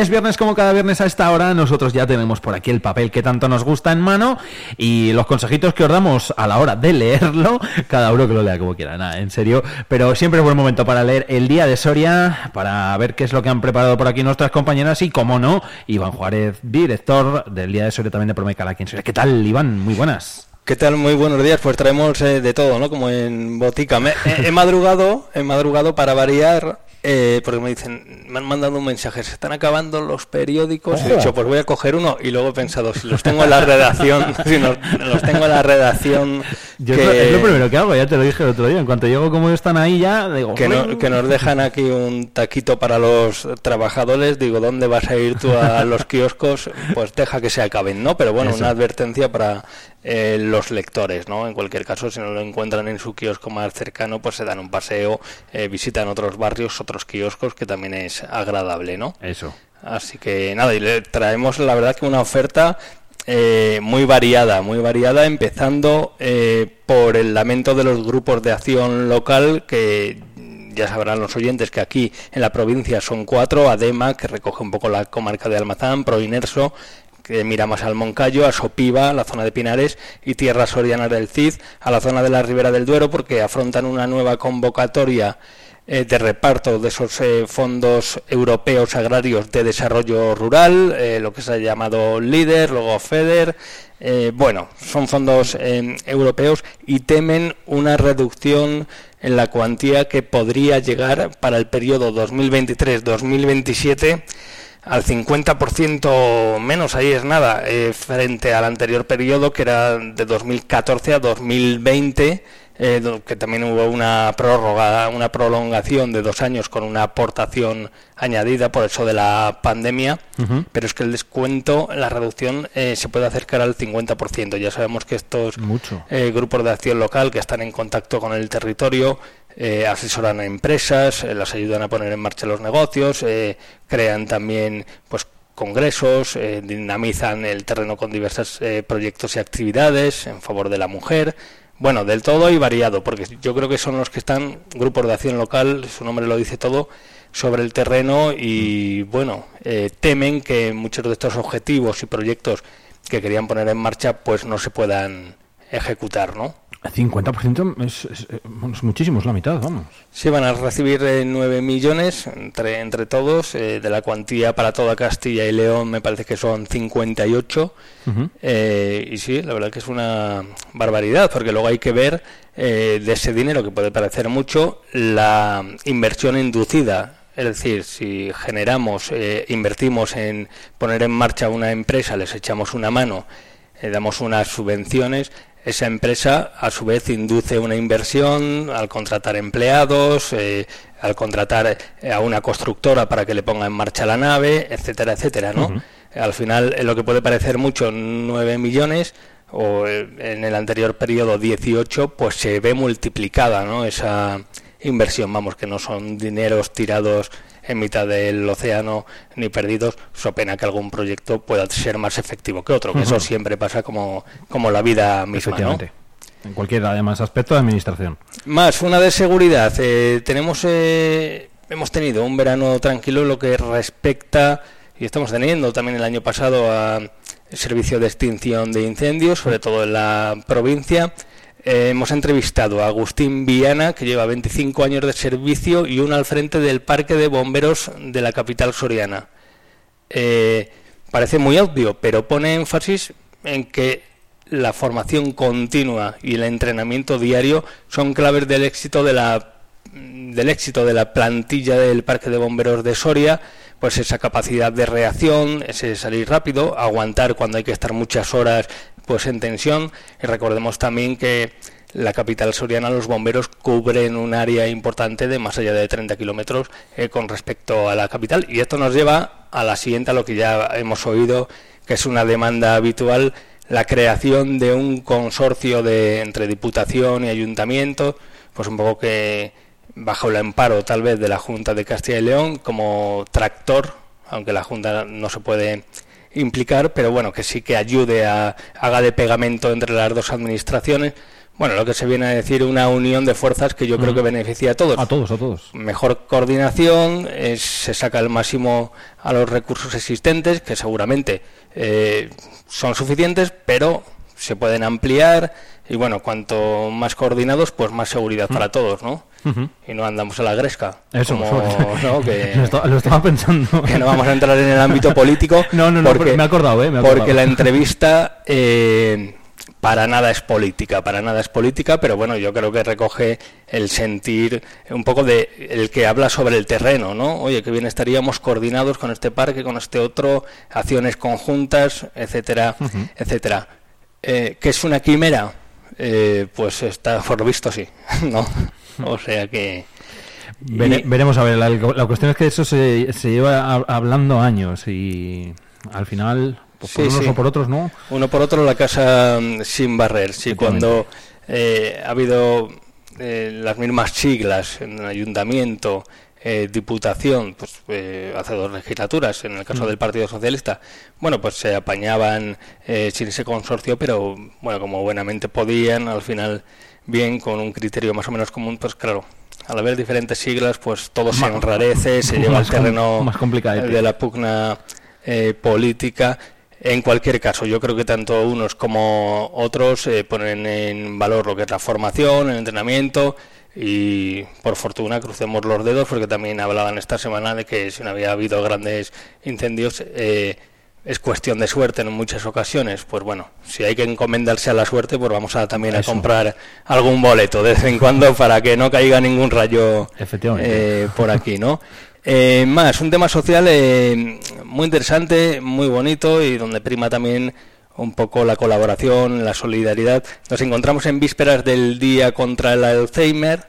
Es viernes como cada viernes a esta hora, nosotros ya tenemos por aquí el papel que tanto nos gusta en mano y los consejitos que os damos a la hora de leerlo, cada uno que lo lea como quiera, nada, en serio, pero siempre es buen momento para leer el día de Soria, para ver qué es lo que han preparado por aquí nuestras compañeras y, como no, Iván Juárez, director del día de Soria también de Promecal aquí Soria. ¿Qué tal, Iván? Muy buenas. ¿Qué tal? Muy buenos días. Pues traemos eh, de todo, ¿no? Como en botica. Me- he madrugado, he madrugado para variar, eh, porque me dicen, me han mandado un mensaje, se están acabando los periódicos. Y he dicho, pues voy a coger uno. Y luego he pensado, si los tengo en la redacción, (laughs) si los, los tengo en la redacción, Yo lo, es lo primero que hago, ya te lo dije el otro día. En cuanto llego como están ahí ya, digo... que, no- que nos dejan aquí un taquito para los trabajadores. Digo, ¿dónde vas a ir tú a los kioscos? Pues deja que se acaben, ¿no? Pero bueno, Eso. una advertencia para eh, los lectores, ¿no? En cualquier caso, si no lo encuentran en su kiosco más cercano, pues se dan un paseo, eh, visitan otros barrios, otros kioscos, que también es agradable, ¿no? Eso. Así que nada, y le traemos la verdad que una oferta eh, muy variada, muy variada, empezando eh, por el lamento de los grupos de acción local que ya sabrán los oyentes que aquí en la provincia son cuatro, ADEMA, que recoge un poco la comarca de Almazán, Proinerso, que mira más al Moncayo, a Sopiva, la zona de Pinares, y Tierras Sorianas del Cid, a la zona de la Ribera del Duero, porque afrontan una nueva convocatoria eh, de reparto de esos eh, fondos europeos agrarios de desarrollo rural, eh, lo que se ha llamado LIDER, luego FEDER. bueno, son fondos eh, europeos y temen una reducción en la cuantía que podría llegar para el periodo 2023-2027 al 50% menos, ahí es nada, eh, frente al anterior periodo que era de 2014 a 2020, eh, que también hubo una prórroga, una prolongación de dos años con una aportación añadida por eso de la pandemia, pero es que el descuento, la reducción eh, se puede acercar al 50%. Ya sabemos que estos Mucho. eh, grupos de acción local que están en contacto con el territorio, eh, asesoran a empresas, eh, las ayudan a poner en marcha los negocios, eh, crean también pues congresos, eh, dinamizan el terreno con diversos proyectos y actividades en favor de la mujer. Bueno, del todo y variado, porque yo creo que son los que están, grupos de acción local, su nombre lo dice todo, sobre el terreno y, bueno, temen que muchos de estos objetivos y proyectos que querían poner en marcha, pues no se puedan ejecutar, ¿no? 50% es, es- eh, es muchísimo, es la mitad, vamos. Sí, van a recibir eh, 9 millones entre, entre todos, eh, de la cuantía para toda Castilla y León me parece que son 58. Ujú. Eh, y sí, la verdad que es una barbaridad, porque luego hay que ver eh, de ese dinero, que puede parecer mucho, la inversión inducida. Es decir, si generamos, eh, invertimos en poner en marcha una empresa, les echamos una mano, damos unas subvenciones, esa empresa a su vez induce una inversión al contratar empleados, eh, al contratar eh, a una constructora para que le ponga en marcha la nave, etcétera, etcétera, ¿no? Al final, lo que puede parecer mucho, 9 millones, o eh, en el anterior periodo 18, pues se ve multiplicada, ¿no? Esa inversión, vamos, que no son dineros tirados en mitad del océano ni perdidos, so pena que algún proyecto pueda ser más efectivo que otro, que eso siempre pasa como, como la vida misma, ¿no? En cualquier además aspecto de administración. Más, una de seguridad. Eh, tenemos, eh, hemos tenido un verano tranquilo en lo que respecta, y estamos teniendo también el año pasado, a servicio de extinción de incendios, sobre todo en la provincia. Eh, hemos entrevistado a Agustín Viana, que lleva 25 años de servicio y uno al frente del Parque de Bomberos de la capital soriana. Eh, parece muy obvio, pero pone énfasis en que la formación continua y el entrenamiento diario son claves del éxito de la del éxito de la plantilla del Parque de Bomberos de Soria, pues esa capacidad de reacción, ese salir rápido, aguantar cuando hay que estar muchas horas pues en tensión. Y recordemos también que la capital soriana los bomberos cubren un área importante de más allá de 30 kilómetros eh, con respecto a la capital. Y esto nos lleva a la siguiente a lo que ya hemos oído que es una demanda habitual la creación de un consorcio de entre diputación y ayuntamiento pues un poco que bajo el amparo tal vez de la Junta de Castilla y León como tractor, aunque la Junta no se puede implicar, pero bueno, que sí que ayude a haga de pegamento entre las dos administraciones. Bueno, lo que se viene a decir una unión de fuerzas que yo creo que beneficia a todos. A todos, a todos. Mejor coordinación, es- se saca el máximo a los recursos existentes, que seguramente eh, son suficientes, pero se pueden ampliar y bueno, cuanto más coordinados, pues más seguridad para todos, ¿no? Y no andamos a la gresca. Eso, como, (laughs) ¿no? que, (laughs) lo, estaba, lo estaba pensando. que no vamos a entrar en el ámbito político. (laughs) No, no, no, pero me he acordado, ¿eh? Me he acordado. Porque la entrevista eh, para nada es política, para nada es política, pero bueno, yo creo que recoge el sentir un poco de el que habla sobre el terreno, ¿no? Oye, que bien estaríamos coordinados con este parque, con este otro, acciones conjuntas, etcétera, etcétera. Eh, ¿Que es una quimera? Eh, pues está por lo visto sí, (laughs) ¿no? O sea que... Vere- y- veremos a ver. La, la cuestión es que eso se, se lleva a- hablando años y al final, pues por Sí, unos sí. o por otros, ¿no? Uno por otro la casa mm, sin barrer. Sí, cuando eh, ha habido eh, las mismas siglas en el ayuntamiento, eh, diputación, pues eh, hace dos legislaturas, en el caso Mm. del Partido Socialista, bueno, pues se apañaban eh, sin ese consorcio, pero bueno, como buenamente podían, al final bien, con un criterio más o menos común, pues claro. Al haber diferentes siglas, pues todo se enrarece, se (laughs) lleva al terreno más complicadete. de la pugna eh, política. En cualquier caso, yo creo que tanto unos como otros eh, ponen en valor lo que es la formación, el entrenamiento y por fortuna crucemos los dedos porque también hablaban esta semana de que si no había habido grandes incendios eh, es cuestión de suerte en muchas ocasiones. Pues bueno, si hay que encomendarse a la suerte, pues vamos a también a comprar algún boleto de vez en cuando para que no caiga ningún rayo eh, por aquí, ¿no? Eh, más, un tema social eh, muy interesante, muy bonito y donde prima también un poco la colaboración, la solidaridad. Nos encontramos en vísperas del Día contra el Alzheimer,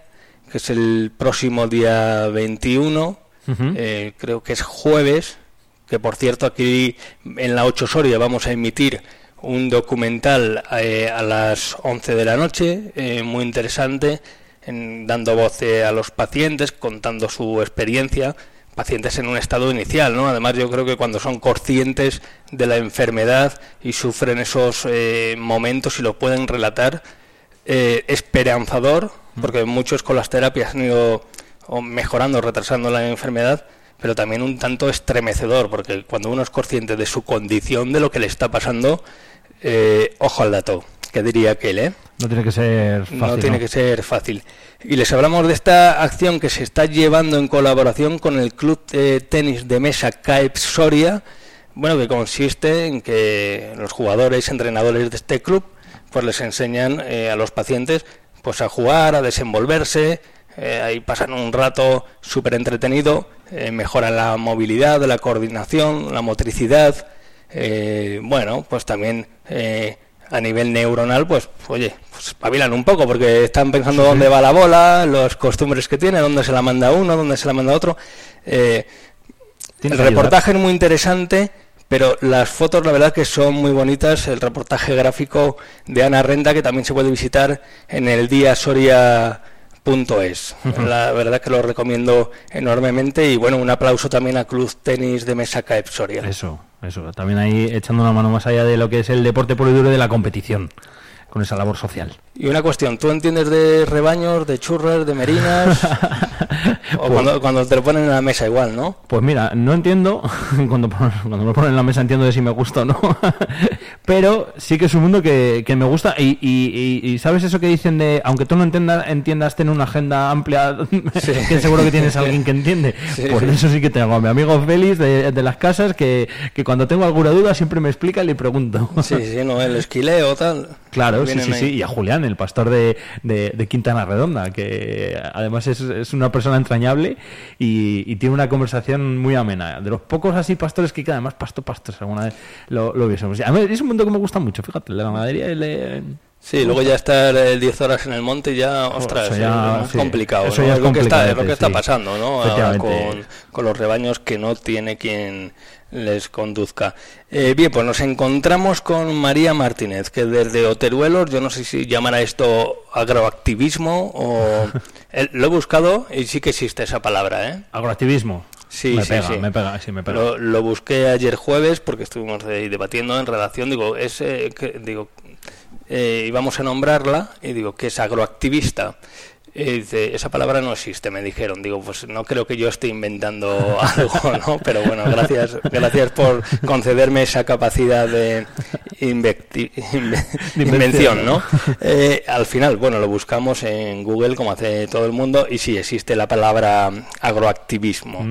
que es el próximo día 21, Ujú. eh, creo que es jueves, que por cierto aquí en la 8 Soria vamos a emitir un documental eh, a las 11 de la noche, eh, muy interesante, en- dando voz a los pacientes, contando su experiencia, pacientes en un estado inicial, ¿no? Además yo creo que cuando son conscientes de la enfermedad y sufren esos eh, momentos y lo pueden relatar, eh, esperanzador, porque muchos con las terapias han ido mejorando, retrasando la enfermedad, pero también un tanto estremecedor, porque cuando uno es consciente de su condición, de lo que le está pasando, eh, ojo al dato, que diría aquel, ¿eh? No tiene que ser fácil. no tiene que ser fácil. Y les hablamos de esta acción que se está llevando en colaboración con el Club de Tenis de Mesa CAEP Soria, bueno, que consiste en que los jugadores, entrenadores de este club, pues les enseñan eh, a los pacientes pues a jugar, a desenvolverse, eh, ahí pasan un rato súper entretenido, eh, mejoran la movilidad, la coordinación, la motricidad, bueno, pues también eh, a nivel neuronal, pues, oye, pues espabilan un poco, porque están pensando dónde va la bola, los costumbres que tiene, dónde se la manda uno, dónde se la manda otro. Eh, el ayudar. reportaje es muy interesante, pero las fotos la verdad que son muy bonitas. El reportaje gráfico de Ana Renda, que también se puede visitar en el día Soria.es. La verdad que lo recomiendo enormemente y bueno, un aplauso también a Club Tenis de Mesa Caep Soria. Eso, eso. También ahí echando una mano más allá de lo que es el deporte puro y duro de la competición, con esa labor social. Y una cuestión, ¿tú entiendes de rebaños, de churras, de merinas? (laughs) (laughs) o Pues- cuando, cuando te lo ponen en la mesa igual, ¿no? Pues mira, no entiendo, (laughs) cuando, cuando me lo ponen en la mesa entiendo de si me gusta o no, (laughs) pero sí que es un mundo que, que me gusta y, y- y- ¿sabes eso que dicen de, aunque tú no entiendas, entiendas tener una agenda amplia, que seguro que tienes a alguien que entiende? Sí, pues sí. eso sí que tengo a mi amigo Félix de, de las casas que, que cuando tengo alguna duda siempre me explica y le pregunto. Sí, sí, no, el esquileo, tal. Claro, sí, sí, ahí. sí. Y a Julián, el pastor de, de, de Quintana Redonda, que además es, es una persona entrañable y, tiene una conversación muy amena. De los pocos así pastores que además pasto pastores alguna vez lo, lo a es un mundo que me gusta mucho, fíjate, la ganadería y el... Sí, luego ya estar eh, 10 horas en el monte ya, ostras, eso ya, es más sí, complicado. eso ¿no? ya es, lo que está, es lo que está sí. pasando, ¿no? Ahora con, con los rebaños que no tiene quien les conduzca. Eh, bien, pues nos encontramos con María Martínez, que desde Oteruelos, yo no sé si llamará esto agroactivismo o... (laughs) eh, lo he buscado y sí que existe esa palabra, ¿eh? Agroactivismo. Sí, me sí, pega, sí. me pega, sí, me pega. Lo, lo busqué ayer jueves porque estuvimos debatiendo en redacción. Digo, es, eh, que- digo, eh, íbamos a nombrarla y digo, que es agroactivista. Y dice, esa palabra no existe, me dijeron. Digo, pues no creo que yo esté inventando (laughs) algo, ¿no? Pero bueno, gracias, gracias por concederme esa capacidad de, invecti- (laughs) inve- De invención. ¿no? Eh, al final, bueno, lo buscamos en Google como hace todo el mundo y sí existe la palabra agroactivismo.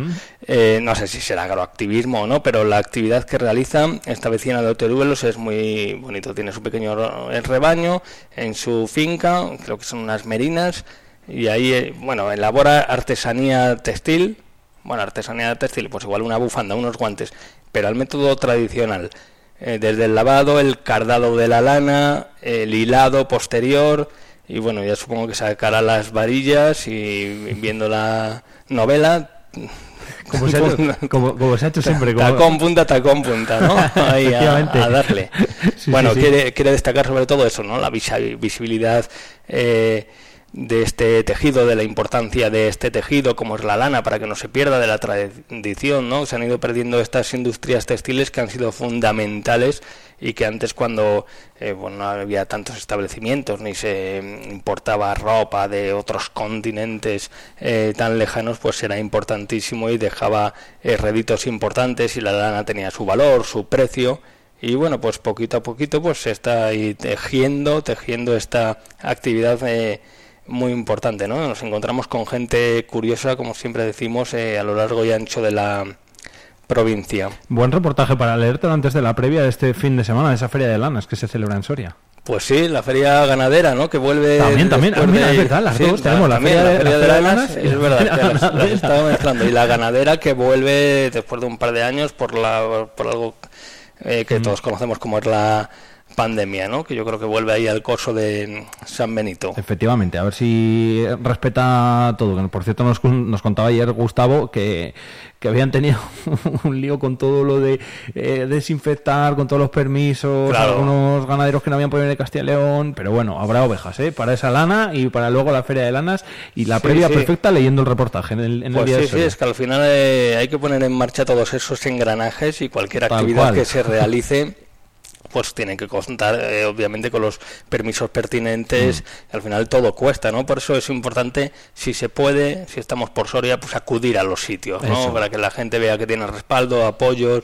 Eh, no sé si será agroactivismo o no, pero la actividad que realiza esta vecina de Oteruelos es muy bonito. Tiene su pequeño rebaño en su finca, creo que son unas merinas, y ahí, eh, bueno, elabora artesanía textil. Bueno, artesanía textil, pues igual una bufanda, unos guantes, pero al método tradicional. Eh, desde el lavado, el cardado de la lana, el hilado posterior, y bueno, ya supongo que sacará las varillas y viendo la novela. Como se ha hecho- (laughs) como- como se ha hecho siempre, como- Tacón punta, tacón punta, ¿no? (laughs) Ahí a, darle. Sí, bueno, sí, sí. Quiere, quiere destacar sobre todo eso, ¿no? La visibilidad eh, de este tejido, de la importancia de este tejido, como es la lana, para que no se pierda de la tradición, ¿no? Se han ido perdiendo estas industrias textiles que han sido fundamentales y que antes cuando eh, bueno, no había tantos establecimientos ni se importaba ropa de otros continentes eh, tan lejanos, pues era importantísimo y dejaba eh, importantes y la lana tenía su valor, su precio y bueno, pues poquito a poquito pues se está ahí tejiendo, tejiendo esta actividad eh, muy importante, ¿no? Nos encontramos con gente curiosa, como siempre decimos, eh, a lo largo y ancho de la provincia. Buen reportaje para leértelo antes de la previa de este fin de semana, de esa feria de lanas que se celebra en Soria. Pues sí, la feria ganadera, ¿no? Que vuelve. También, también. Ah, mira, de- es verdad, las Sí, dos. Tenemos la también, feria de- la de feria de lanas, es verdad, las, las estaba mezclando. Y la ganadera que vuelve después de un par de años por, la, por algo eh, que todos conocemos como es la pandemia, ¿no? Que yo creo que vuelve ahí al curso de San Benito. Efectivamente, a ver si respeta todo. Que, Por cierto, nos, nos contaba ayer Gustavo que, que habían tenido (laughs) un lío con todo lo de eh, desinfectar, con todos los permisos, Claro. algunos ganaderos que no habían podido venir de Castilla y León. Pero bueno, habrá ovejas, ¿eh? Para esa lana y para luego la feria de lanas y la Sí, previa sí. perfecta leyendo el reportaje en el, en el Pues día sí, de sí, es que al final eh, hay que poner en marcha todos esos engranajes y cualquier Tal actividad cual. que se realice (laughs) pues tiene que contar eh, obviamente con los permisos pertinentes Mm. al final todo cuesta no por eso es importante si se puede si estamos por Soria pues acudir a los sitios no Eso. para que la gente vea que tiene respaldo apoyos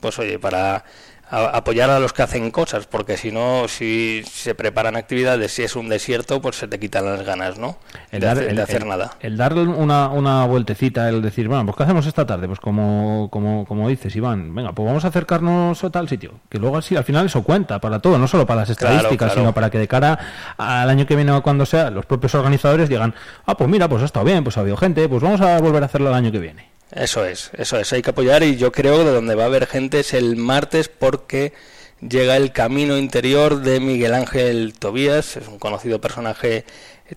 pues oye para a- apoyar a los que hacen cosas porque si no si se preparan actividades si es un desierto pues se te quitan las ganas no El de, dar, hacer, el- de hacer el- nada el dar una, una vueltecita, el decir, bueno, pues ¿qué hacemos esta tarde? Pues como, como, como dices, Iván, venga, pues vamos a acercarnos a tal sitio. Que luego así, al final eso cuenta para todo, no solo para las Claro, estadísticas, claro. sino para que de cara al año que viene o cuando sea, los propios organizadores digan, ah, pues mira, pues ha estado bien, pues ha habido gente, pues vamos a volver a hacerlo el año que viene. Eso es, eso es, hay que apoyar y yo creo que de donde va a haber gente es el martes porque llega El Camino Interior de Miguel Ángel Tobías, es un conocido personaje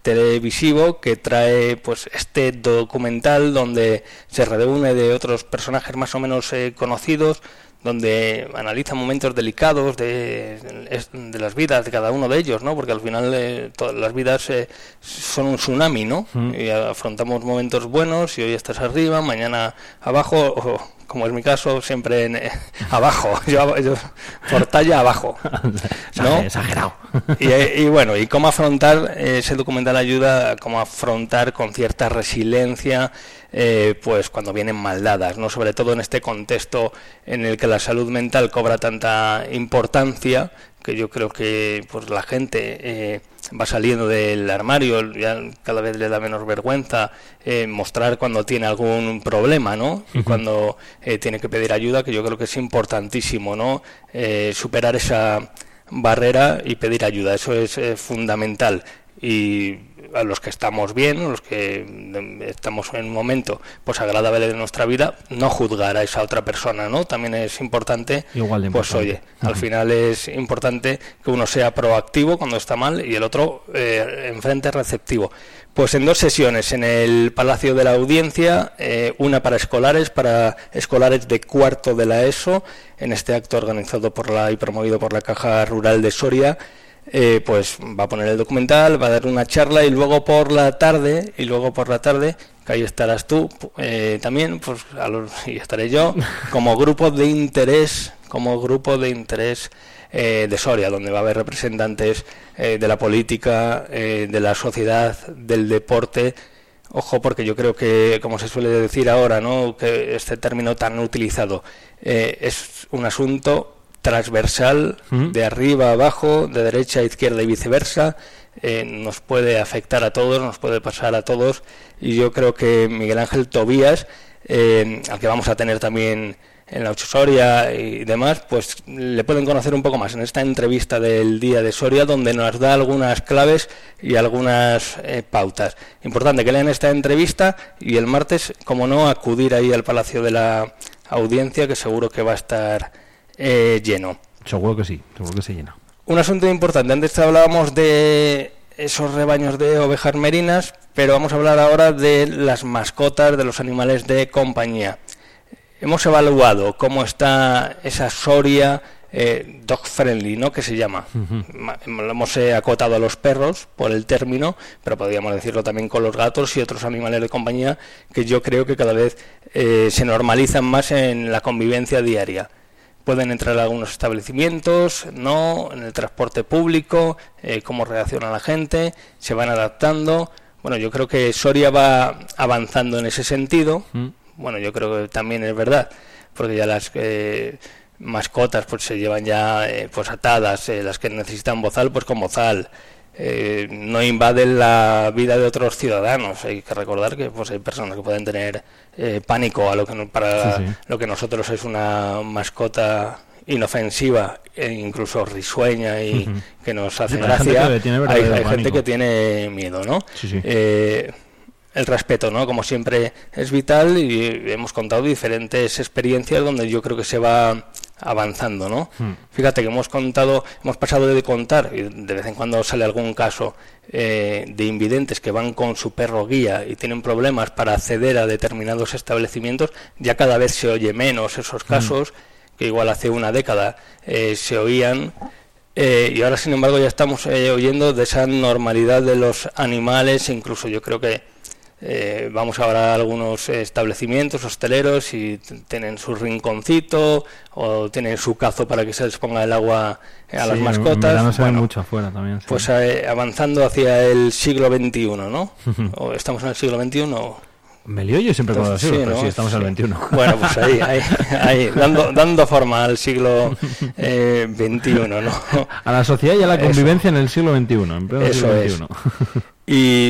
televisivo que trae pues este documental donde se reúne de otros personajes más o menos eh, conocidos donde analiza momentos delicados de, de, las vidas de cada uno de ellos, ¿no? Porque al final eh, todas las vidas eh, son un tsunami, ¿no? Mm. Y afrontamos momentos buenos y hoy estás arriba, mañana abajo, o, como es mi caso, siempre en, eh, (laughs) abajo, yo, yo, por talla abajo, (laughs) ¿no? Exagerado. Y, y, bueno, y cómo afrontar, ese documental ayuda a cómo afrontar con cierta resiliencia eh, pues cuando vienen mal dadas, ¿no? sobre todo en este contexto en el que la salud mental cobra tanta importancia que yo creo que pues la gente eh, va saliendo del armario, ya cada vez le da menos vergüenza eh, mostrar cuando tiene algún problema, ¿no? Y cuando eh, tiene que pedir ayuda, que yo creo que es importantísimo, ¿no? Eh, superar esa barrera y pedir ayuda, eso es fundamental. Y a los que estamos bien, los que estamos en un momento pues agradable de nuestra vida, no juzgar a esa otra persona, ¿no? También es importante, Igual de pues importante. oye, al final es importante que uno sea proactivo cuando está mal y el otro eh, enfrente receptivo. Pues en dos sesiones en el Palacio de la Audiencia, eh, una para escolares, para escolares de cuarto de la ESO, en este acto organizado por la y promovido por la Caja Rural de Soria, eh, pues va a poner el documental, va a dar una charla y luego por la tarde, y luego por la tarde, que ahí estarás tú eh, también, pues a (laughs) y estaré yo, como grupo de interés, como grupo de interés eh, de Soria, donde va a haber representantes eh, de la política, de la sociedad, del deporte. Ojo, porque yo creo que, como se suele decir ahora, ¿no? que este término tan utilizado es un asunto transversal, de arriba a abajo, de derecha a izquierda y viceversa. eh, nos puede afectar a todos, nos puede pasar a todos. Y yo creo que Miguel Ángel Tobías, eh, al que vamos a tener también en la Ocho Soria y demás, pues le pueden conocer un poco más en esta entrevista del día de Soria, donde nos da algunas claves y algunas eh, pautas. Importante que lean esta entrevista y el martes, como no, acudir ahí al Palacio de la Audiencia, que seguro que va a estar eh, lleno. Seguro que sí, seguro que se llena. Un asunto importante, antes hablábamos de esos rebaños de ovejas merinas, pero vamos a hablar ahora de las mascotas, de los animales de compañía. Hemos evaluado cómo está esa Soria eh, dog friendly, ¿no? Que se llama. Ma- Lo hemos eh, acotado a los perros por el término, pero podríamos decirlo también con los gatos y otros animales de compañía que yo creo que cada vez eh, se normalizan más en la convivencia diaria. Pueden entrar a algunos establecimientos, no, en el transporte público, eh, cómo reacciona la gente, se van adaptando. Bueno, yo creo que Soria va avanzando en ese sentido. Bueno, yo creo que también es verdad, porque ya las eh, mascotas pues se llevan ya eh, pues atadas, eh, las que necesitan bozal pues con bozal. Eh, no invaden la vida de otros ciudadanos. Hay que recordar que pues hay personas que pueden tener eh, pánico a lo que para Sí, sí. lo que nosotros es una mascota inofensiva e incluso risueña y que nos hace Hay gente gracia. que hay, gente que tiene miedo, ¿no? Eh, el respeto, ¿no? Como siempre es vital y hemos contado diferentes experiencias donde yo creo que se va avanzando, ¿no? Hmm. Fíjate que hemos contado, hemos pasado de contar, y de vez en cuando sale algún caso eh, de invidentes que van con su perro guía y tienen problemas para acceder a determinados establecimientos, ya cada vez se oye menos esos casos, que igual hace una década eh, se oían, eh, y ahora sin embargo ya estamos eh, oyendo de esa normalidad de los animales, incluso yo creo que eh, vamos ahora a algunos eh, establecimientos hosteleros y tienen su rinconcito o tienen su cazo para que se les ponga el agua eh, a las Sí, en mascotas. verano se Bueno, mucho afuera también. sí. pues eh, avanzando hacia el siglo XXI, ¿no? (laughs) ¿O estamos en el siglo XXI? Me lío yo siempre con los Sí, siglos, pero ¿no? sí, estamos en el Sí. 21. (laughs) Bueno, pues ahí, ahí, ahí, dando, dando forma al siglo (laughs) eh, XXI, ¿no? A la sociedad y a la Eso. convivencia en el siglo XXI, en pleno Eso siglo es. XXI. Y